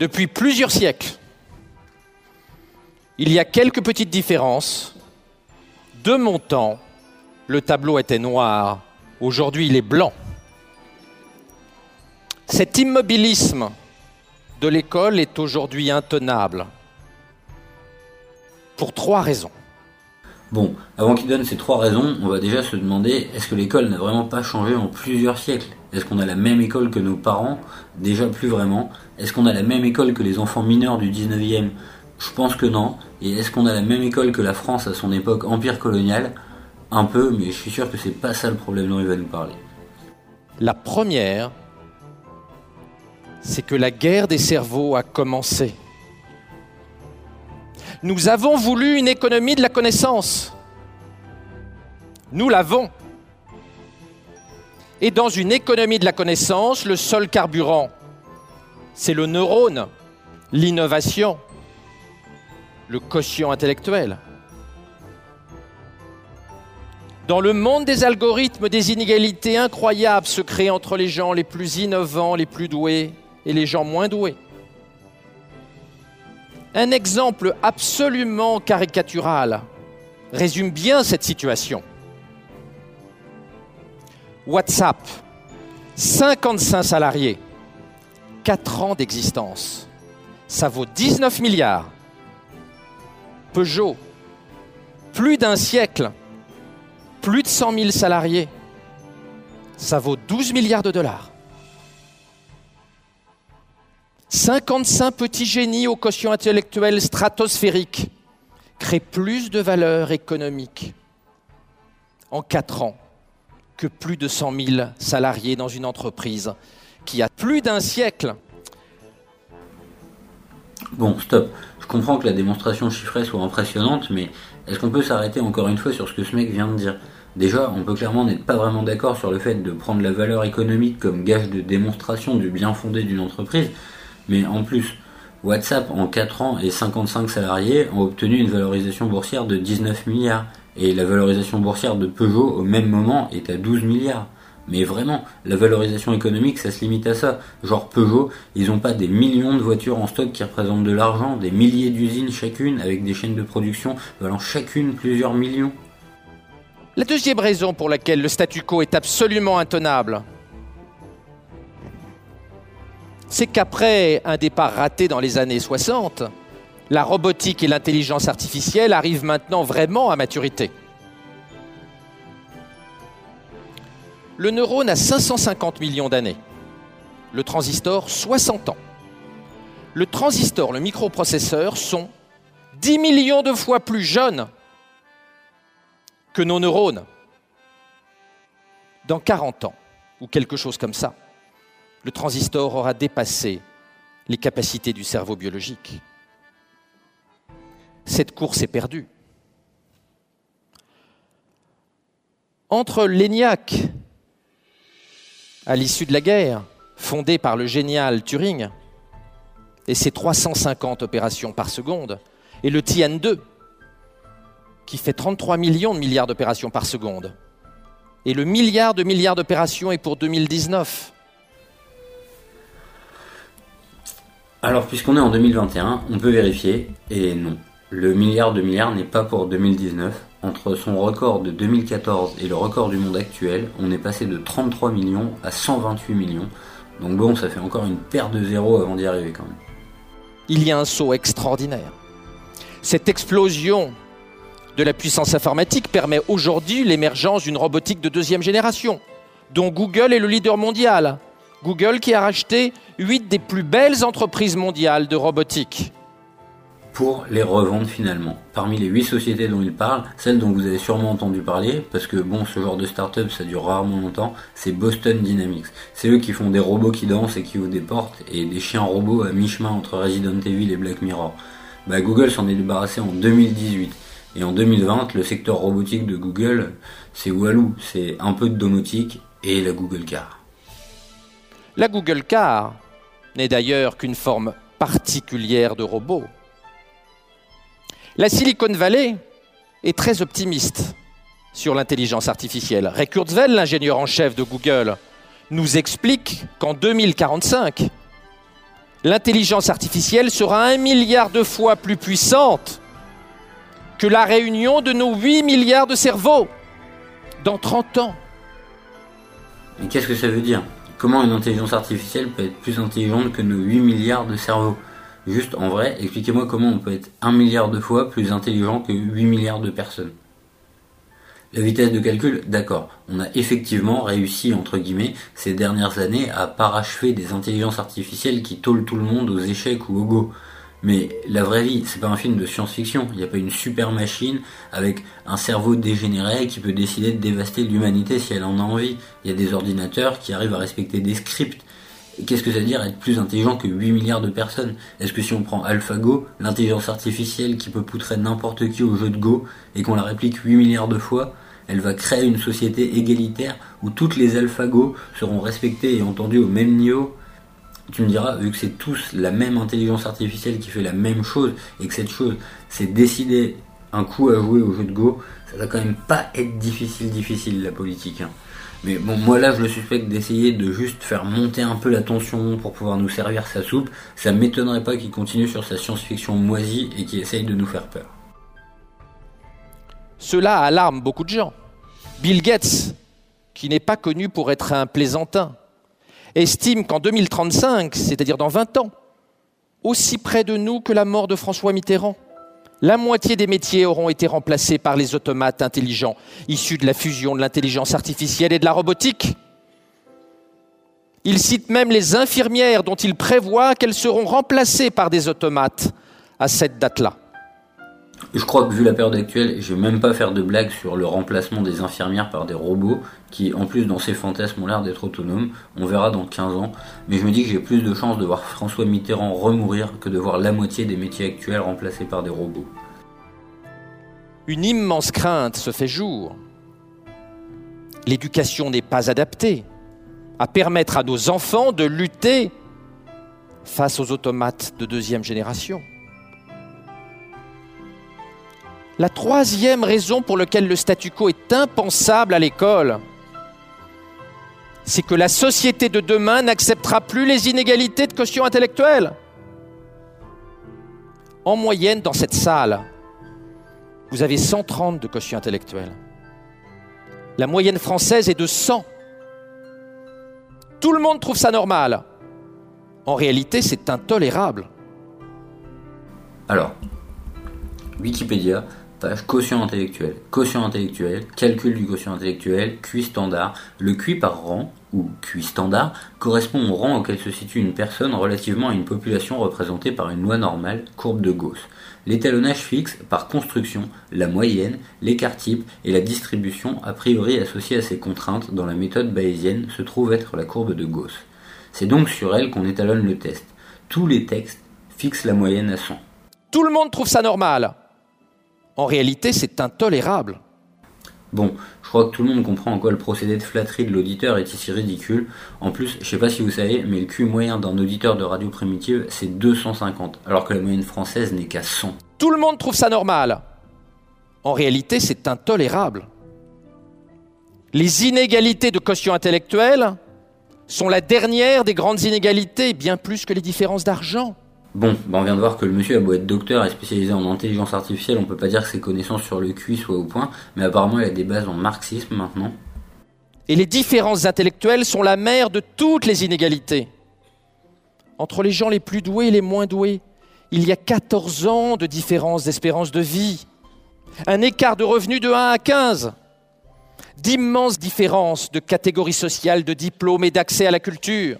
depuis plusieurs siècles. Il y a quelques petites différences. De mon temps, le tableau était noir, aujourd'hui il est blanc. Cet immobilisme de l'école est aujourd'hui intenable. Pour trois raisons. Bon, avant qu'il donne ces trois raisons, on va déjà se demander est-ce que l'école n'a vraiment pas changé en plusieurs siècles? Est-ce qu'on a la même école que nos parents? Déjà plus vraiment. Est-ce qu'on a la même école que les enfants mineurs du 19e Je pense que non. Et est-ce qu'on a la même école que la France à son époque empire colonial Un peu, mais je suis sûr que c'est pas ça le problème dont il va nous parler. La première, c'est que la guerre des cerveaux a commencé. Nous avons voulu une économie de la connaissance. Nous l'avons. Et dans une économie de la connaissance, le seul carburant, c'est le neurone, l'innovation, le quotient intellectuel. Dans le monde des algorithmes, des inégalités incroyables se créent entre les gens les plus innovants, les plus doués et les gens moins doués. Un exemple absolument caricatural résume bien cette situation. WhatsApp, 55 salariés, 4 ans d'existence. Ça vaut 19 milliards. Peugeot, plus d'un siècle, plus de 100 000 salariés. Ça vaut 12 milliards de dollars. 55 petits génies au quotient intellectuel stratosphérique créent plus de valeur économique en 4 ans que plus de 100 000 salariés dans une entreprise qui a plus d'un siècle. Bon, stop. Je comprends que la démonstration chiffrée soit impressionnante, mais est-ce qu'on peut s'arrêter encore une fois sur ce que ce mec vient de dire? Déjà, on peut clairement n'être pas vraiment d'accord sur le fait de prendre la valeur économique comme gage de démonstration du bien fondé d'une entreprise, mais en plus, WhatsApp en 4 ans et 55 salariés ont obtenu une valorisation boursière de 19 milliards, et la valorisation boursière de Peugeot au même moment est à 12 milliards. Mais vraiment, la valorisation économique, ça se limite à ça. Genre Peugeot, ils n'ont pas des millions de voitures en stock qui représentent de l'argent, des milliers d'usines chacune, avec des chaînes de production valant chacune plusieurs millions. La deuxième raison pour laquelle le statu quo est absolument intenable, c'est qu'après un départ raté dans les années 60, la robotique et l'intelligence artificielle arrivent maintenant vraiment à maturité. Le neurone a 550 millions d'années, le transistor 60 ans. Le transistor, le microprocesseur sont 10 millions de fois plus jeunes que nos neurones. Dans 40 ans, ou quelque chose comme ça, le transistor aura dépassé les capacités du cerveau biologique. Cette course est perdue. Entre l'ENIAC, à l'issue de la guerre, fondé par le génial Turing, et ses 350 opérations par seconde, et le Tian-2, qui fait 33 millions de milliards d'opérations par seconde, et le milliard de milliards d'opérations est pour 2019. Alors, puisqu'on est en 2021, on peut vérifier, et non. Le milliard de milliards n'est pas pour 2019. Entre son record de 2014 et le record du monde actuel, on est passé de 33 millions à 128 millions. Donc bon, ça fait encore une paire de zéros avant d'y arriver quand même. Il y a un saut extraordinaire. Cette explosion de la puissance informatique permet aujourd'hui l'émergence d'une robotique de deuxième génération, dont Google est le leader mondial. Google qui a racheté 8 des plus belles entreprises mondiales de robotique. Pour les revendre finalement. Parmi les 8 sociétés dont il parle, celle dont vous avez sûrement entendu parler, parce que bon, ce genre de start-up ça dure rarement longtemps, c'est Boston Dynamics. C'est eux qui font des robots qui dansent et qui ouvrent des portes, et des chiens robots à mi-chemin entre Resident Evil et Black Mirror. Bah, Google s'en est débarrassé en 2018. Et en 2020, le secteur robotique de Google, c'est Walou, c'est un peu de domotique et la Google Car. La Google Car n'est d'ailleurs qu'une forme particulière de robot. La Silicon Valley est très optimiste sur l'intelligence artificielle. Ray Kurzweil, l'ingénieur en chef de Google, nous explique qu'en 2045, l'intelligence artificielle sera un milliard de fois plus puissante que la réunion de nos 8 milliards de cerveaux dans 30 ans. Mais qu'est-ce que ça veut dire? Comment une intelligence artificielle peut être plus intelligente que nos 8 milliards de cerveaux? Juste en vrai, expliquez-moi comment on peut être 1 milliard de fois plus intelligent que 8 milliards de personnes. La vitesse de calcul, d'accord. On a effectivement réussi, entre guillemets, ces dernières années à parachever des intelligences artificielles qui tôlent tout le monde aux échecs ou au go. Mais la vraie vie, c'est pas un film de science-fiction. Il n'y a pas une super machine avec un cerveau dégénéré qui peut décider de dévaster l'humanité si elle en a envie. Il y a des ordinateurs qui arrivent à respecter des scripts. Qu'est-ce que ça veut dire être plus intelligent que 8 milliards de personnes? Est-ce que si on prend AlphaGo, l'intelligence artificielle qui peut poutrer n'importe qui au jeu de Go, et qu'on la réplique 8 milliards de fois, Elle va créer une société égalitaire où toutes les alphagos seront respectés et entendus au même niveau? Tu me diras, vu que c'est tous la même intelligence artificielle qui fait la même chose, et que cette chose, c'est décider un coup à jouer au jeu de Go, ça va quand même pas être difficile, difficile la politique. hein. Mais bon, moi là, je le suspecte d'essayer de juste faire monter un peu la tension pour pouvoir nous servir sa soupe. Ça m'étonnerait pas qu'il continue sur sa science-fiction moisie et qu'il essaye de nous faire peur. Cela alarme beaucoup de gens. Bill Gates, qui n'est pas connu pour être un plaisantin, estime qu'en 2035, c'est-à-dire dans 20 ans, aussi près de nous que la mort de François Mitterrand, la moitié des métiers auront été remplacés par les automates intelligents, issus de la fusion de l'intelligence artificielle et de la robotique. Il cite même les infirmières dont il prévoit qu'elles seront remplacées par des automates à cette date-là. Je crois que vu la période actuelle, je vais même pas faire de blagues sur le remplacement des infirmières par des robots qui, en plus, dans ces fantasmes, ont l'air d'être autonomes. On verra dans 15 ans. Mais je me dis que j'ai plus de chances de voir François Mitterrand remourir que de voir la moitié des métiers actuels remplacés par des robots. Une immense crainte se fait jour. L'éducation n'est pas adaptée à permettre à nos enfants de lutter face aux automates de deuxième génération. La troisième raison pour laquelle le statu quo est impensable à l'école, c'est que la société de demain n'acceptera plus les inégalités de quotient intellectuel. En moyenne, dans cette salle, vous avez 130 de quotient intellectuel. La moyenne française est de 100. Tout le monde trouve ça normal. En réalité, c'est intolérable. Alors, Wikipédia, quotient intellectuel. Quotient intellectuel, calcul du quotient intellectuel, QI standard. Le QI par rang, ou QI standard, correspond au rang auquel se situe une personne relativement à une population représentée par une loi normale, courbe de Gauss. L'étalonnage fixe, par construction, la moyenne, l'écart type et la distribution a priori associée à ces contraintes dans la méthode bayésienne se trouve être la courbe de Gauss. C'est donc sur elle qu'on étalonne le test. Tous les textes fixent la moyenne à 100. Tout le monde trouve ça normal. En réalité, c'est intolérable. Bon, je crois que tout le monde comprend en quoi le procédé de flatterie de l'auditeur est ici ridicule. En plus, je sais pas si vous savez, mais le QI moyen d'un auditeur de radio primitive, c'est 250, alors que la moyenne française n'est qu'à 100. Tout le monde trouve ça normal. En réalité, c'est intolérable. Les inégalités de quotient intellectuel sont la dernière des grandes inégalités, bien plus que les différences d'argent. Bon, bah on vient de voir que le monsieur a beau être docteur et spécialisé en intelligence artificielle, on peut pas dire que ses connaissances sur le QI soient au point, mais apparemment il a des bases en marxisme maintenant. Et les différences intellectuelles sont la mère de toutes les inégalités. Entre les gens les plus doués et les moins doués, il y a 14 ans de différence d'espérance de vie. Un écart de revenus de 1 à 15. D'immenses différences de catégories sociales, de diplômes et d'accès à la culture.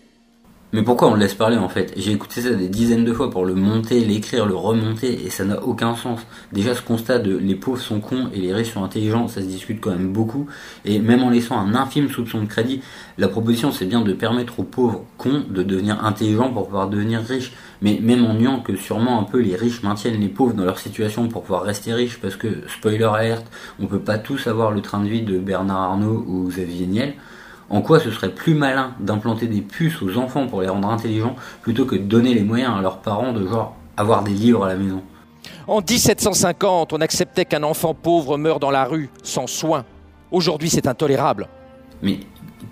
Mais pourquoi on le laisse parler en fait? J'ai écouté ça des dizaines de fois pour le monter, l'écrire, le remonter, et ça n'a aucun sens. Déjà ce constat de les pauvres sont cons et les riches sont intelligents, ça se discute quand même beaucoup, et même en laissant un infime soupçon de crédit, la proposition c'est bien de permettre aux pauvres cons de devenir intelligents pour pouvoir devenir riches. Mais même en niant que sûrement un peu les riches maintiennent les pauvres dans leur situation pour pouvoir rester riches, parce que, spoiler alert, on peut pas tous avoir le train de vie de Bernard Arnault ou Xavier Niel, en quoi ce serait plus malin d'implanter des puces aux enfants pour les rendre intelligents plutôt que de donner les moyens à leurs parents de genre avoir des livres à la maison? En 1750, on acceptait qu'un enfant pauvre meure dans la rue sans soins. Aujourd'hui, c'est intolérable. Mais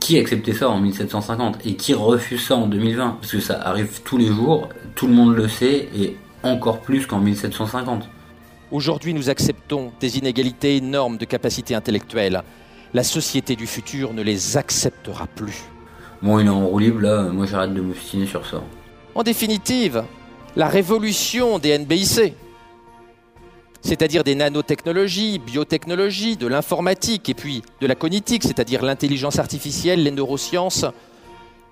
qui acceptait ça en 1750 et qui refuse ça en 2020 Parce que ça arrive tous les jours, tout le monde le sait et encore plus qu'en 1750. Aujourd'hui, nous acceptons des inégalités énormes de capacité intellectuelle. La société du futur ne les acceptera plus. Bon, il est en roue libre là, moi j'arrête de m'obstiner sur ça. En définitive, la révolution des NBIC, c'est-à-dire des nanotechnologies, biotechnologies, de l'informatique et puis de la cognitique, c'est-à-dire l'intelligence artificielle, les neurosciences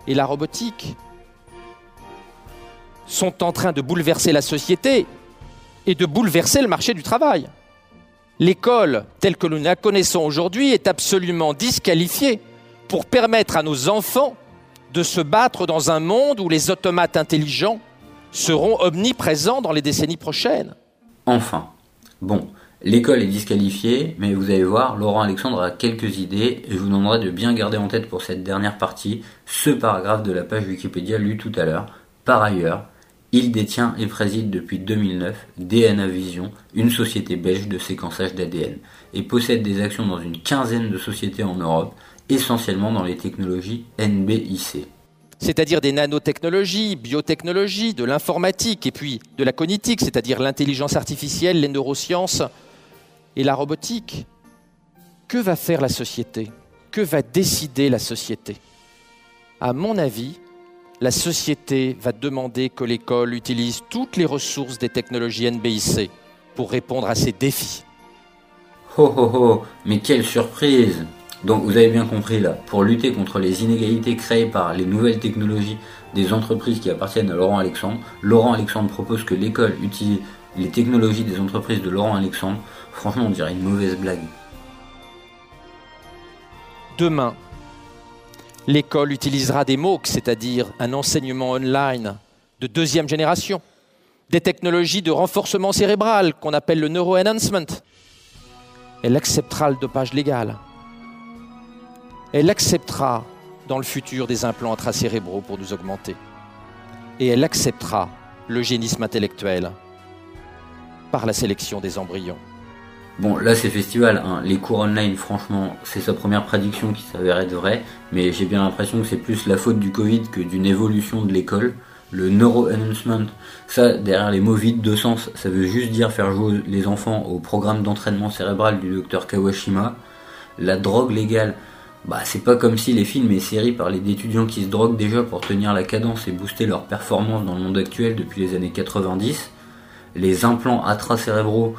et la robotique, sont en train de bouleverser la société et de bouleverser le marché du travail. L'école, telle que nous la connaissons aujourd'hui, est absolument disqualifiée pour permettre à nos enfants de se battre dans un monde où les automates intelligents seront omniprésents dans les décennies prochaines. Enfin, bon, L'école est disqualifiée, mais vous allez voir, Laurent Alexandre a quelques idées et je vous demanderai de bien garder en tête pour cette dernière partie ce paragraphe de la page Wikipédia lu tout à l'heure. Par ailleurs, il détient et préside depuis 2009 DNA Vision, une société belge de séquençage d'ADN, et possède des actions dans une quinzaine de sociétés en Europe, essentiellement dans les technologies NBIC. c'est-à-dire des nanotechnologies, biotechnologies, de l'informatique et puis de la cognitique, c'est-à-dire l'intelligence artificielle, les neurosciences et la robotique. Que va faire la société? Que va décider la société? À mon avis, la société va demander que l'école utilise toutes les ressources des technologies NBIC pour répondre à ces défis. Ho ho ho, mais quelle surprise Donc vous avez bien compris là, pour lutter contre les inégalités créées par les nouvelles technologies des entreprises qui appartiennent à Laurent Alexandre, Laurent Alexandre propose que l'école utilise les technologies des entreprises de Laurent Alexandre. Franchement, on dirait une mauvaise blague. Demain, l'école utilisera des MOOC, c'est-à-dire un enseignement online de deuxième génération, des technologies de renforcement cérébral qu'on appelle le neuroenhancement. Elle acceptera le dopage légal. Elle acceptera dans le futur des implants intracérébraux pour nous augmenter. Et elle acceptera l'eugénisme intellectuel par la sélection des embryons. Bon, là c'est festival, hein. les cours online, franchement, c'est sa première prédiction qui s'avère être vraie, mais j'ai bien l'impression que c'est plus la faute du Covid que d'une évolution de l'école. Le neuro-enhancement, ça, derrière les mots vides de sens, ça veut juste dire faire jouer les enfants au programme d'entraînement cérébral du docteur Kawashima. La drogue légale, bah c'est pas comme si les films et séries parlaient d'étudiants qui se droguent déjà pour tenir la cadence et booster leur performance dans le monde actuel depuis les années 90. Les implants intracérébraux,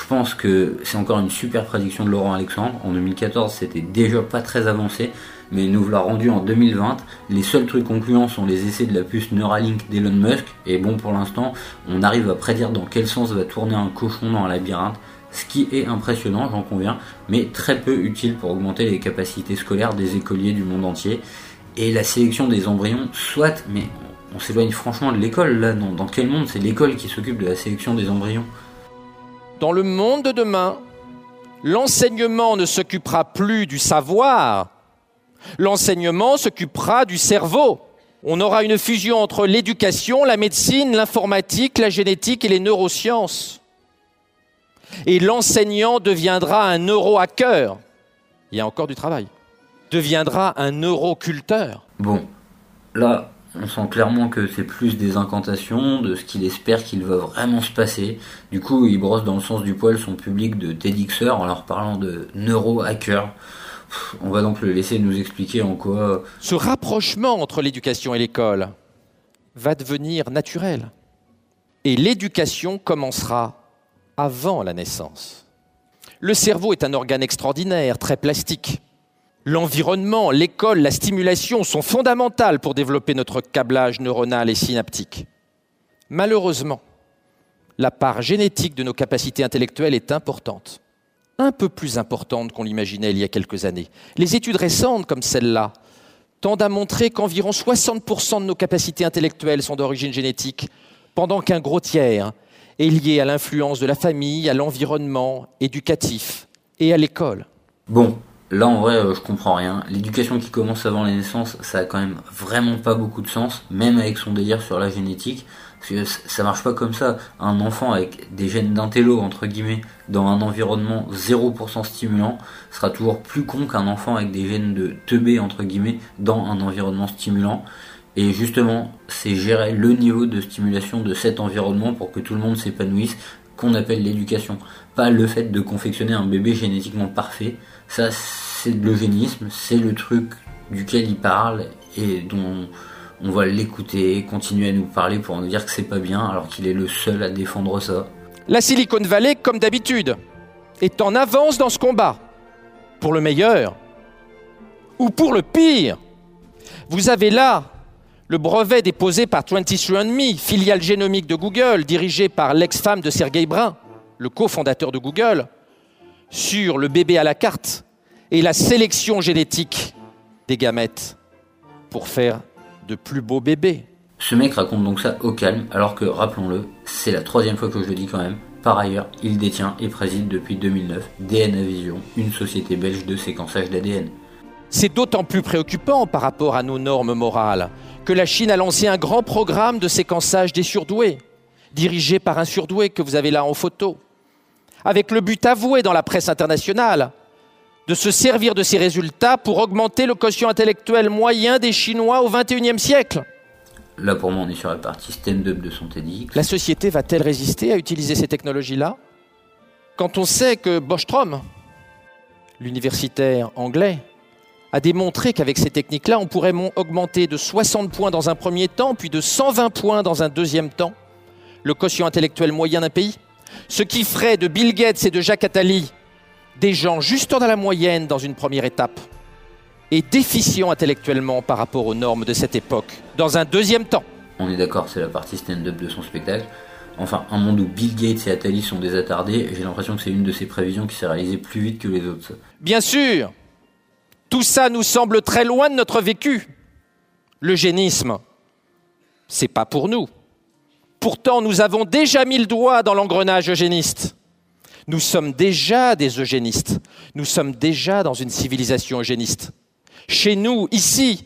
je pense que c'est encore une super prédiction de Laurent Alexandre. En 2014, c'était déjà pas très avancé, mais il nous l'a rendu en 2020. Les seuls trucs concluants sont les essais de la puce Neuralink d'Elon Musk. Et bon, pour l'instant, on arrive à prédire dans quel sens va tourner un cochon dans un labyrinthe. Ce qui est impressionnant, j'en conviens, mais très peu utile pour augmenter les capacités scolaires des écoliers du monde entier. Et la sélection des embryons, soit, mais on s'éloigne franchement de l'école là. Non, dans quel monde c'est l'école qui s'occupe de la sélection des embryons? Dans le monde de demain, l'enseignement ne s'occupera plus du savoir, l'enseignement s'occupera du cerveau. On aura une fusion entre l'éducation, la médecine, l'informatique, la génétique et les neurosciences. Et l'enseignant deviendra un neurohacker. Il y a encore du travail. Deviendra un neuroculteur. Bon, là, on sent clairement que c'est plus des incantations, de ce qu'il espère qu'il va vraiment se passer. Du coup, il brosse dans le sens du poil son public de TEDxer en leur parlant de neurohacker. On va donc le laisser nous expliquer en quoi. Ce rapprochement entre l'éducation et l'école va devenir naturel. Et l'éducation commencera avant la naissance. Le cerveau est un organe extraordinaire, très plastique. L'environnement, l'école, la stimulation sont fondamentales pour développer notre câblage neuronal et synaptique. Malheureusement, la part génétique de nos capacités intellectuelles est importante, un peu plus importante qu'on l'imaginait il y a quelques années. Les études récentes, comme celle-là, tendent à montrer qu'environ 60% de nos capacités intellectuelles sont d'origine génétique, pendant qu'un gros tiers est lié à l'influence de la famille, à l'environnement éducatif et à l'école. Bon, là en vrai, euh, je comprends rien. L'éducation qui commence avant la naissance, ça a quand même vraiment pas beaucoup de sens, même avec son délire sur la génétique. Parce que ça marche pas comme ça. Un enfant avec des gènes d'intello, entre guillemets, dans un environnement 0% stimulant, sera toujours plus con qu'un enfant avec des gènes de teubé, entre guillemets, dans un environnement stimulant. Et justement, c'est gérer le niveau de stimulation de cet environnement pour que tout le monde s'épanouisse, qu'on appelle l'éducation. Pas le fait de confectionner un bébé génétiquement parfait. Ça, c'est de l'eugénisme, c'est le truc duquel il parle et dont on va l'écouter, continuer à nous parler pour nous dire que c'est pas bien, alors qu'il est le seul à défendre ça. La Silicon Valley, comme d'habitude, est en avance dans ce combat. Pour le meilleur ou pour le pire. Vous avez là le brevet déposé par 23andMe, filiale génomique de Google, dirigée par l'ex-femme de Sergey Brin, le cofondateur de Google, sur le bébé à la carte et la sélection génétique des gamètes pour faire de plus beaux bébés. Ce mec raconte donc ça au calme, alors que, rappelons-le, c'est la troisième fois que je le dis quand même, Par ailleurs, il détient et préside depuis 2009 DNA Vision, une société belge de séquençage d'ADN. C'est d'autant plus préoccupant par rapport à nos normes morales que la Chine a lancé un grand programme de séquençage des surdoués, dirigé par un surdoué que vous avez là en photo, avec le but avoué dans la presse internationale de se servir de ces résultats pour augmenter le quotient intellectuel moyen des Chinois au XXIe siècle. Là, pour moi, on est sur la partie stand-up de son TEDx. La société va-t-elle résister à utiliser ces technologies-là? Quand on sait que Bostrom, l'universitaire anglais, a démontré qu'avec ces techniques-là, on pourrait augmenter de 60 points dans un premier temps, puis de 120 points dans un deuxième temps, le quotient intellectuel moyen d'un pays, ce qui ferait de Bill Gates et de Jacques Attali des gens juste dans la moyenne dans une première étape et déficients intellectuellement par rapport aux normes de cette époque dans un deuxième temps. On est d'accord, c'est la partie stand-up de son spectacle. Enfin, un monde où Bill Gates et Attali sont des attardés, j'ai l'impression que c'est une de ses prévisions qui s'est réalisée plus vite que les autres. Bien sûr, tout ça nous semble très loin de notre vécu. L'eugénisme, c'est pas pour nous. Pourtant, nous avons déjà mis le doigt dans l'engrenage eugéniste. Nous sommes déjà des eugénistes. Nous sommes déjà dans une civilisation eugéniste. Chez nous, ici,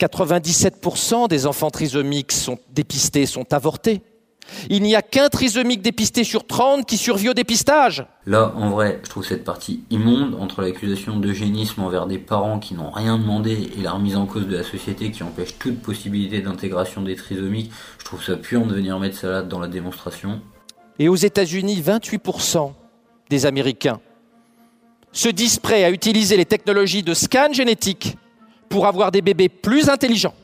97% des enfants trisomiques sont dépistés, sont avortés. Il n'y a qu'un trisomique dépisté sur 30 qui survit au dépistage. Là, en vrai, je trouve cette partie immonde entre l'accusation d'eugénisme envers des parents qui n'ont rien demandé et la remise en cause de la société qui empêche toute possibilité d'intégration des trisomiques. Je trouve ça puant de venir mettre ça là dans la démonstration. Et aux États-Unis, 28% des Américains se disent prêts à utiliser les technologies de scan génétique pour avoir des bébés plus intelligents.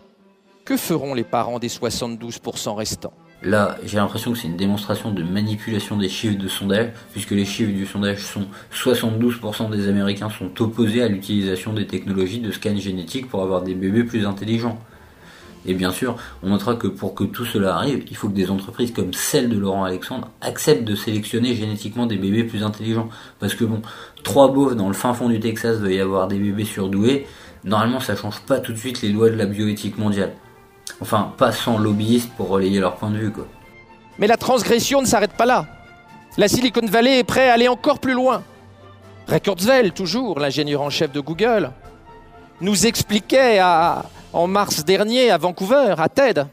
Que feront les parents des 72% restants? Là, j'ai l'impression que c'est une démonstration de manipulation des chiffres de sondage, puisque les chiffres du sondage sont 72% des Américains sont opposés à l'utilisation des technologies de scan génétique pour avoir des bébés plus intelligents. Et bien sûr, on notera que pour que tout cela arrive, il faut que des entreprises comme celle de Laurent Alexandre acceptent de sélectionner génétiquement des bébés plus intelligents. Parce que bon, trois beaufs dans le fin fond du Texas veuillent avoir des bébés surdoués, normalement ça change pas tout de suite les lois de la bioéthique mondiale. Enfin, pas sans lobbyistes pour relayer leur point de vue, quoi. Mais la transgression ne s'arrête pas là. La Silicon Valley est prêt à aller encore plus loin. Ray Kurzweil, toujours l'ingénieur en chef de Google, nous expliquait en mars dernier à Vancouver, à TED,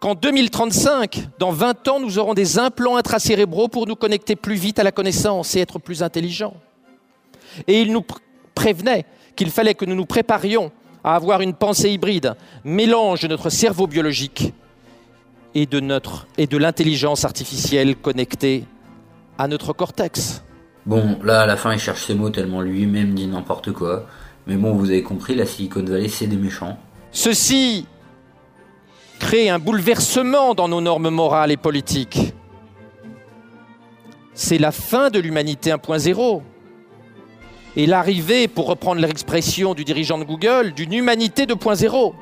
qu'en 2035, dans 20 ans, nous aurons des implants intracérébraux pour nous connecter plus vite à la connaissance et être plus intelligents. Et il nous prévenait qu'il fallait que nous nous préparions à avoir une pensée hybride, mélange de notre cerveau biologique et de, notre, et de l'intelligence artificielle connectée à notre cortex. Bon, là, à la fin, il cherche ses mots tellement lui-même dit n'importe quoi. Mais bon, vous avez compris, la Silicon Valley, c'est des méchants. Ceci crée un bouleversement dans nos normes morales et politiques. C'est la fin de l'humanité 1.0 et l'arrivée, pour reprendre l'expression du dirigeant de Google, d'une humanité 2.0.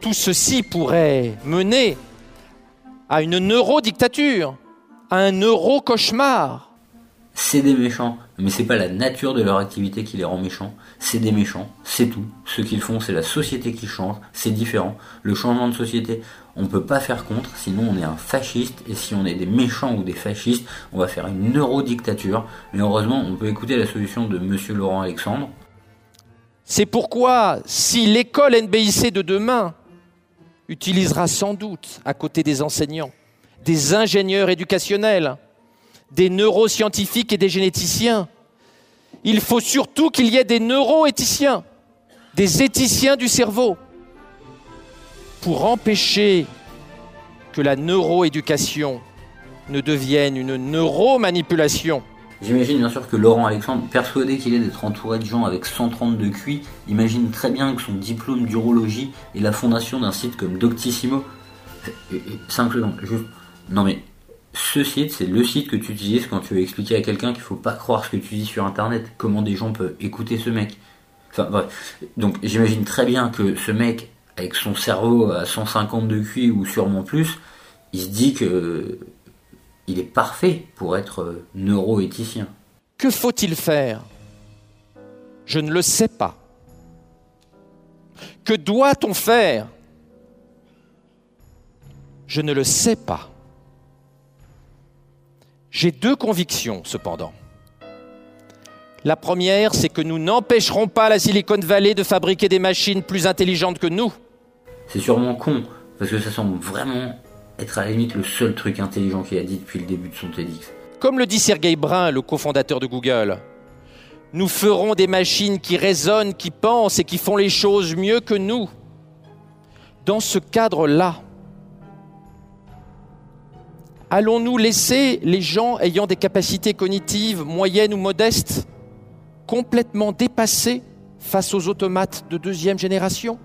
Tout ceci pourrait mener à une neurodictature, à un neuro-cauchemar. C'est des méchants, mais c'est pas la nature de leur activité qui les rend méchants. C'est des méchants, c'est tout. Ce qu'ils font, c'est la société qui change, c'est différent. Le changement de société, on peut pas faire contre, sinon on est un fasciste, et si on est des méchants ou des fascistes, on va faire une neurodictature. Mais heureusement, on peut écouter la solution de Monsieur Laurent Alexandre. C'est pourquoi, si l'école NBIC de demain utilisera sans doute, à côté des enseignants, des ingénieurs éducationnels, des neuroscientifiques et des généticiens, il faut surtout qu'il y ait des neuroéthiciens, des éthiciens du cerveau, pour empêcher que la neuroéducation ne devienne une neuromanipulation. J'imagine bien sûr que Laurent Alexandre, persuadé qu'il est d'être entouré de gens avec 130 de QI, imagine très bien que son diplôme d'urologie et la fondation d'un site comme Doctissimo. 5 secondes, juste. Non mais, ce site, c'est le site que tu utilises quand tu veux expliquer à quelqu'un qu'il faut pas croire ce que tu dis sur internet. Comment des gens peuvent écouter ce mec. Enfin bref. Donc j'imagine très bien que ce mec avec son cerveau à 150 de QI ou sûrement plus, il se dit que il est parfait pour être neuroéthicien. Que faut-il faire? Je ne le sais pas. Que doit-on faire? Je ne le sais pas. J'ai deux convictions, cependant. La première, c'est que nous n'empêcherons pas la Silicon Valley de fabriquer des machines plus intelligentes que nous. C'est sûrement con, parce que ça semble vraiment être à la limite le seul truc intelligent qu'il a dit depuis le début de son TEDx. Comme le dit Sergey Brin, le cofondateur de Google, nous ferons des machines qui raisonnent, qui pensent et qui font les choses mieux que nous. Dans ce cadre-là, allons-nous laisser les gens ayant des capacités cognitives moyennes ou modestes complètement dépassés face aux automates de deuxième génération,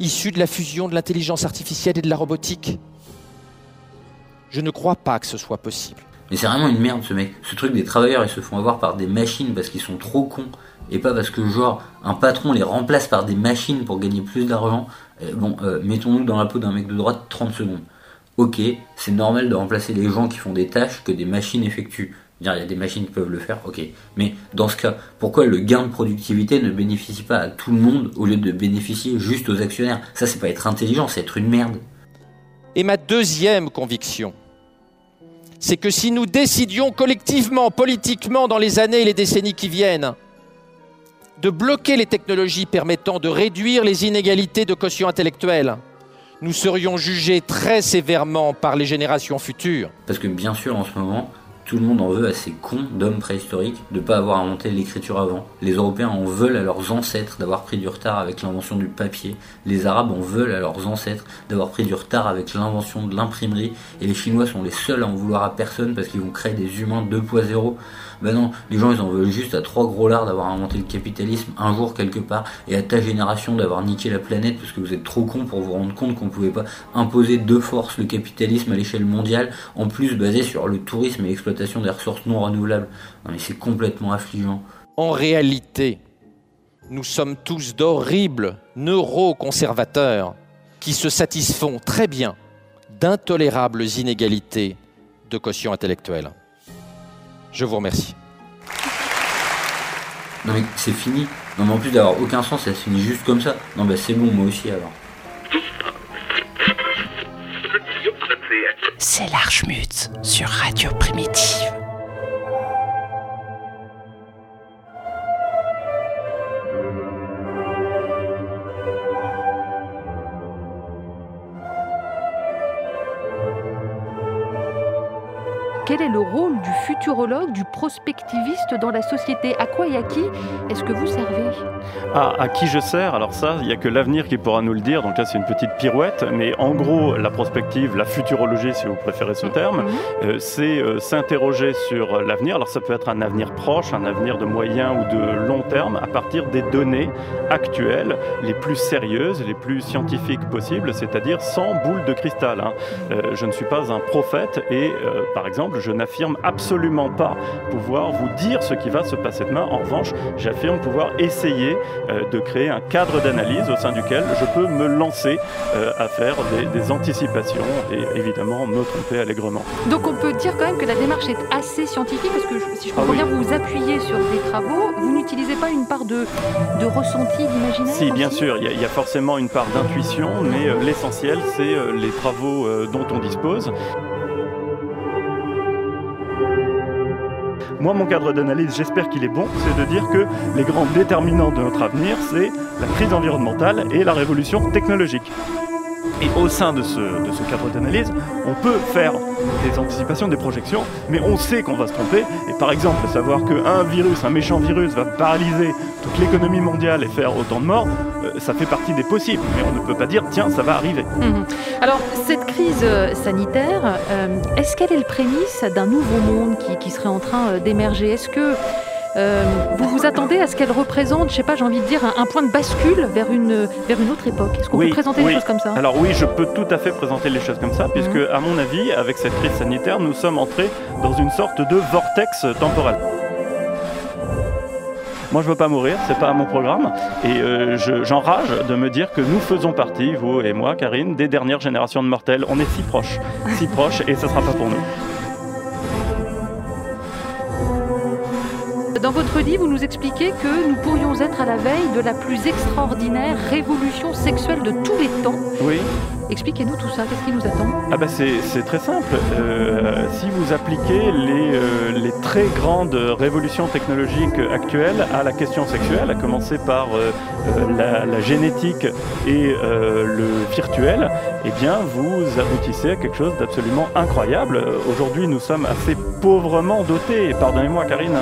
issus de la fusion de l'intelligence artificielle et de la robotique Je ne crois pas que ce soit possible. Mais c'est vraiment une merde ce mec. Ce truc des travailleurs, ils se font avoir par des machines parce qu'ils sont trop cons. Et pas parce que genre un patron les remplace par des machines pour gagner plus d'argent. Euh, bon, euh, mettons-nous dans la peau d'un mec de droite 30 secondes. Ok, c'est normal de remplacer les gens qui font des tâches que des machines effectuent. Il y a des machines qui peuvent le faire, ok. Mais dans ce cas, pourquoi le gain de productivité ne bénéficie pas à tout le monde au lieu de bénéficier juste aux actionnaires? Ça, c'est pas être intelligent, c'est être une merde. Et ma deuxième conviction, c'est que si nous décidions collectivement, politiquement, dans les années et les décennies qui viennent, de bloquer les technologies permettant de réduire les inégalités de quotient intellectuel, nous serions jugés très sévèrement par les générations futures. Parce que bien sûr, en ce moment, tout le monde en veut à ces cons d'hommes préhistoriques de ne pas avoir inventé l'écriture avant. Les Européens en veulent à leurs ancêtres d'avoir pris du retard avec l'invention du papier. Les Arabes en veulent à leurs ancêtres d'avoir pris du retard avec l'invention de l'imprimerie. Et les Chinois sont les seuls à en vouloir à personne parce qu'ils vont créer des humains 2.0. Ben non, les gens ils en veulent juste à trois gros lards d'avoir inventé le capitalisme un jour quelque part et à ta génération d'avoir niqué la planète parce que vous êtes trop cons pour vous rendre compte qu'on pouvait pas imposer de force le capitalisme à l'échelle mondiale, en plus basé sur le tourisme et l'exploitation des ressources non renouvelables. Non mais c'est complètement affligeant. En réalité, nous sommes tous d'horribles neuroconservateurs qui se satisfont très bien d'intolérables inégalités de quotient intellectuel. Je vous remercie. Non mais c'est fini. Non mais en plus d'avoir aucun sens, ça se finit juste comme ça. Non bah c'est bon, moi aussi alors. C'est l'Archmutz sur Radio Primitive. Quel est le rôle du futurologue, du prospectiviste dans la société À quoi et à qui est-ce que vous servez? Ah, à qui je sers? Alors ça, il n'y a que l'avenir qui pourra nous le dire. Donc là, c'est une petite pirouette. Mais en gros, la prospective, la futurologie, si vous préférez ce terme, euh, c'est euh, s'interroger sur l'avenir. Alors ça peut être un avenir proche, un avenir de moyen ou de long terme, à partir des données actuelles, les plus sérieuses, les plus scientifiques possibles, c'est-à-dire sans boule de cristal. hein. Euh, je ne suis pas un prophète et, euh, par exemple, je n'affirme absolument pas pouvoir vous dire ce qui va se passer demain. En revanche, j'affirme pouvoir essayer euh, de créer un cadre d'analyse au sein duquel je peux me lancer euh, à faire des, des anticipations et évidemment me tromper allègrement. Donc on peut dire quand même que la démarche est assez scientifique parce que si je Ah comprends oui. bien, vous vous appuyez sur des travaux, vous n'utilisez pas une part de, de ressenti, d'imaginaire Si, bien sûr, il y, a- il y a forcément une part d'intuition, mais euh, l'essentiel, c'est les travaux dont on dispose. Moi, mon cadre d'analyse, j'espère qu'il est bon, c'est de dire que les grands déterminants de notre avenir, c'est la crise environnementale et la révolution technologique. Et au sein de ce, de ce cadre d'analyse, on peut faire des anticipations, des projections, mais on sait qu'on va se tromper. Et par exemple, savoir qu'un virus, un méchant virus, va paralyser toute l'économie mondiale et faire autant de morts, euh, ça fait partie des possibles. Mais on ne peut pas dire, tiens, ça va arriver. Mhm. Alors, cette crise euh, sanitaire, euh, est-ce qu'elle est le prémisse d'un nouveau monde qui, qui serait en train d'émerger? Est-ce que vous vous attendez à ce qu'elle représente, je sais pas, j'ai envie de dire, un, un point de bascule vers une, vers une autre époque Est-ce qu'on peut présenter oui. des choses comme ça? Alors oui, je peux tout à fait présenter les choses comme ça, puisque à mon avis, avec cette crise sanitaire, nous sommes entrés dans une sorte de vortex temporel. Moi, je veux pas mourir, c'est pas mon programme, et euh, je- j'enrage de me dire que nous faisons partie, vous et moi, Karine, des dernières générations de mortels. On est si proches, si proches, et ça sera pas pour nous. Dans votre livre, vous nous expliquez que nous pourrions être à la veille de la plus extraordinaire révolution sexuelle de tous les temps. Oui. Expliquez-nous tout ça, qu'est-ce qui nous attend ah bah c'est, très simple. Euh, si vous appliquez les, euh, les, très grandes révolutions technologiques actuelles à la question sexuelle, à commencer par euh, la, la, génétique et le virtuel, eh bien vous aboutissez à quelque chose d'absolument incroyable. Aujourd'hui, nous sommes assez pauvrement dotés, pardonnez-moi Karine,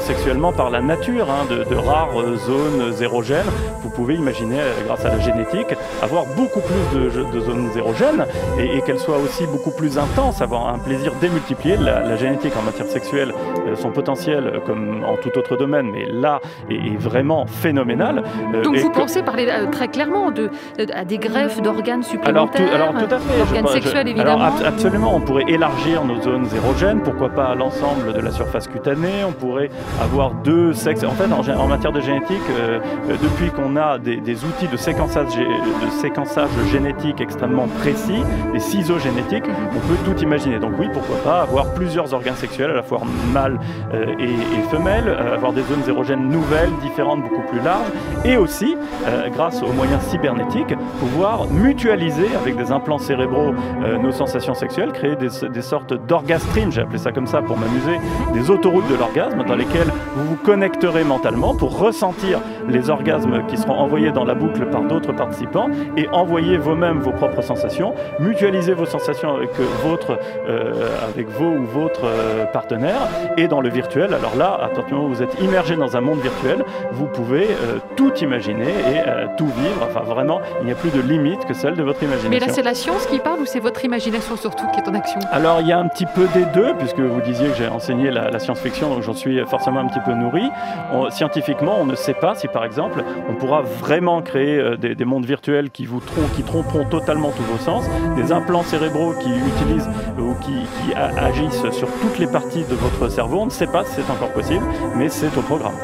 sexuellement par la nature, hein, de, de, rares zones érogènes. Vous pouvez imaginer, grâce à la génétique, avoir beaucoup plus de, de zones érogènes et, et qu'elles soient aussi beaucoup plus intenses, avoir un plaisir démultiplié. La, la génétique en matière sexuelle, euh, son potentiel, euh, comme en tout autre domaine, mais là, est, est vraiment phénoménal. Euh, Donc vous que... pensez parler très clairement de, à des greffes d'organes supplémentaires alors tout, alors, tout à fait. D'organes sexuels, évidemment. Alors, ab absolument, on pourrait élargir nos zones érogènes, pourquoi pas l'ensemble de la surface cutanée, on pourrait avoir deux sexes. En fait, en, en matière de génétique, euh, depuis qu'on a des, des, outils de séquençage, de séquençage génétique extrêmement précis, des ciseaux génétique, on peut tout imaginer. Donc oui, pourquoi pas avoir plusieurs organes sexuels, à la fois mâles euh, et, femelles, euh, avoir des zones érogènes nouvelles, différentes, beaucoup plus larges, et aussi, euh, grâce aux moyens cybernétiques, pouvoir mutualiser avec des implants cérébraux nos sensations sexuelles, créer des, des sortes d'orgastrines, j'ai appelé ça comme ça pour m'amuser, des autoroutes de l'orgasme dans lesquelles vous vous connecterez mentalement pour ressentir les orgasmes qui seront envoyés dans la boucle par d'autres participants et envoyer vous-même vos propres sensations, mutualiser vos sensations avec votre, euh, avec vos ou votre euh, partenaire et dans le virtuel. Alors là, à partir du moment où vous êtes immergé dans un monde virtuel, vous pouvez euh, tout imaginer et euh, tout vivre. Enfin, vraiment, il n'y a plus de limite que celle de votre imagination. Mais là, c'est la science qui parle ou c'est votre imagination surtout qui est en action? Alors, il y a un petit peu des deux, puisque vous disiez que j'ai enseigné la, la science-fiction, donc j'en suis forcément un petit peu nourri. On, scientifiquement, on ne sait pas si, par exemple, on pourra vraiment créer euh, des, des mondes virtuels qui vous trom qui tromperont totalement tous vos sens, des implants cérébraux qui utilisent ou qui, agissent sur toutes les parties de votre cerveau. On ne sait pas si c'est encore possible, mais c'est au programme.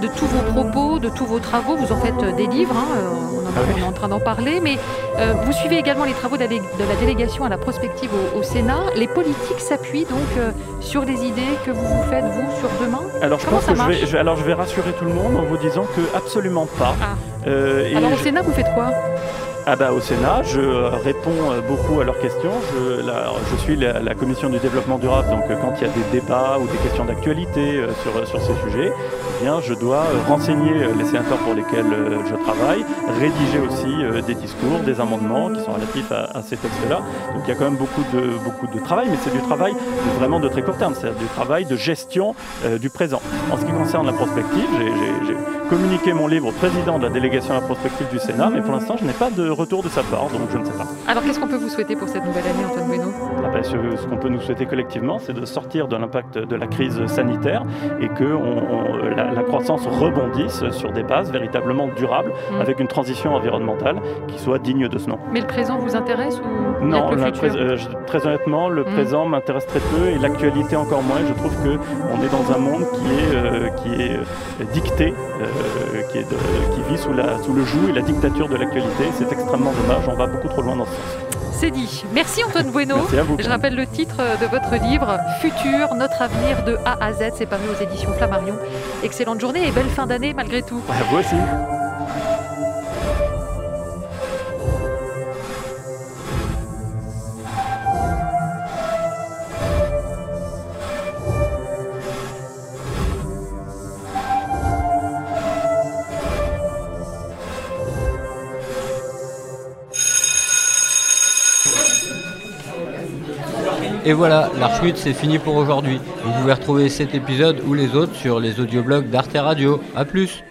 de tous vos propos, de tous vos travaux. Vous en faites euh, des livres, hein, on, est en train d'en parler, mais euh, vous suivez également les travaux de la, de la délégation à la prospective au, au Sénat. Les politiques s'appuient donc euh, sur les idées que vous vous faites, vous, sur demain? Alors je Comment pense que je vais, je, alors, je vais rassurer tout le monde en vous disant que absolument pas. Ah. Euh, alors au. Sénat, vous faites quoi? Ah bah, au Sénat, je réponds beaucoup à leurs questions. Je, la, je suis la, commission du développement durable, donc quand il y a des débats ou des questions d'actualité sur, sur ces sujets, eh bien, je dois renseigner les sénateurs pour lesquels je travaille, rédiger aussi des discours, des amendements qui sont relatifs à, à ces textes-là. Donc il y a quand même beaucoup de, beaucoup de travail, mais c'est du travail vraiment de très court terme, c'est-à-dire du travail de gestion euh, du présent. En ce qui concerne la prospective, j'ai communiqué mon livre au président de la délégation à la prospective du Sénat, mais pour l'instant, je n'ai pas de retour de sa part, donc je ne sais pas. Alors qu'est-ce qu'on peut vous souhaiter pour cette nouvelle année, Antoine Bueno ah ben, Ce, ce qu'on peut nous souhaiter collectivement, c'est de sortir de l'impact de la crise sanitaire et que on, on, la, la, croissance rebondisse sur des bases véritablement durables, mmh. avec une transition environnementale qui soit digne de ce nom. Mais le présent vous intéresse ou Non, le futur? euh, très honnêtement, le mmh. présent m'intéresse très peu et l'actualité encore moins. Je trouve qu'on est dans un monde qui est, euh, qui est euh, dicté, qui, est de, qui vit sous, la, sous le joug et la dictature de l'actualité. C'est extrêmement dommage, on va beaucoup trop loin dans ce sens. C'est dit. Merci Antoine Bueno. Merci à vous. Je rappelle le titre de votre livre Futur, notre avenir de A à Z. C'est paru aux éditions Flammarion. Excellente journée et belle fin d'année malgré tout. À vous aussi. Et voilà, l'Archmut c'est fini pour aujourd'hui. Vous pouvez retrouver cet épisode ou les autres sur les audioblogs d'Arte Radio. A plus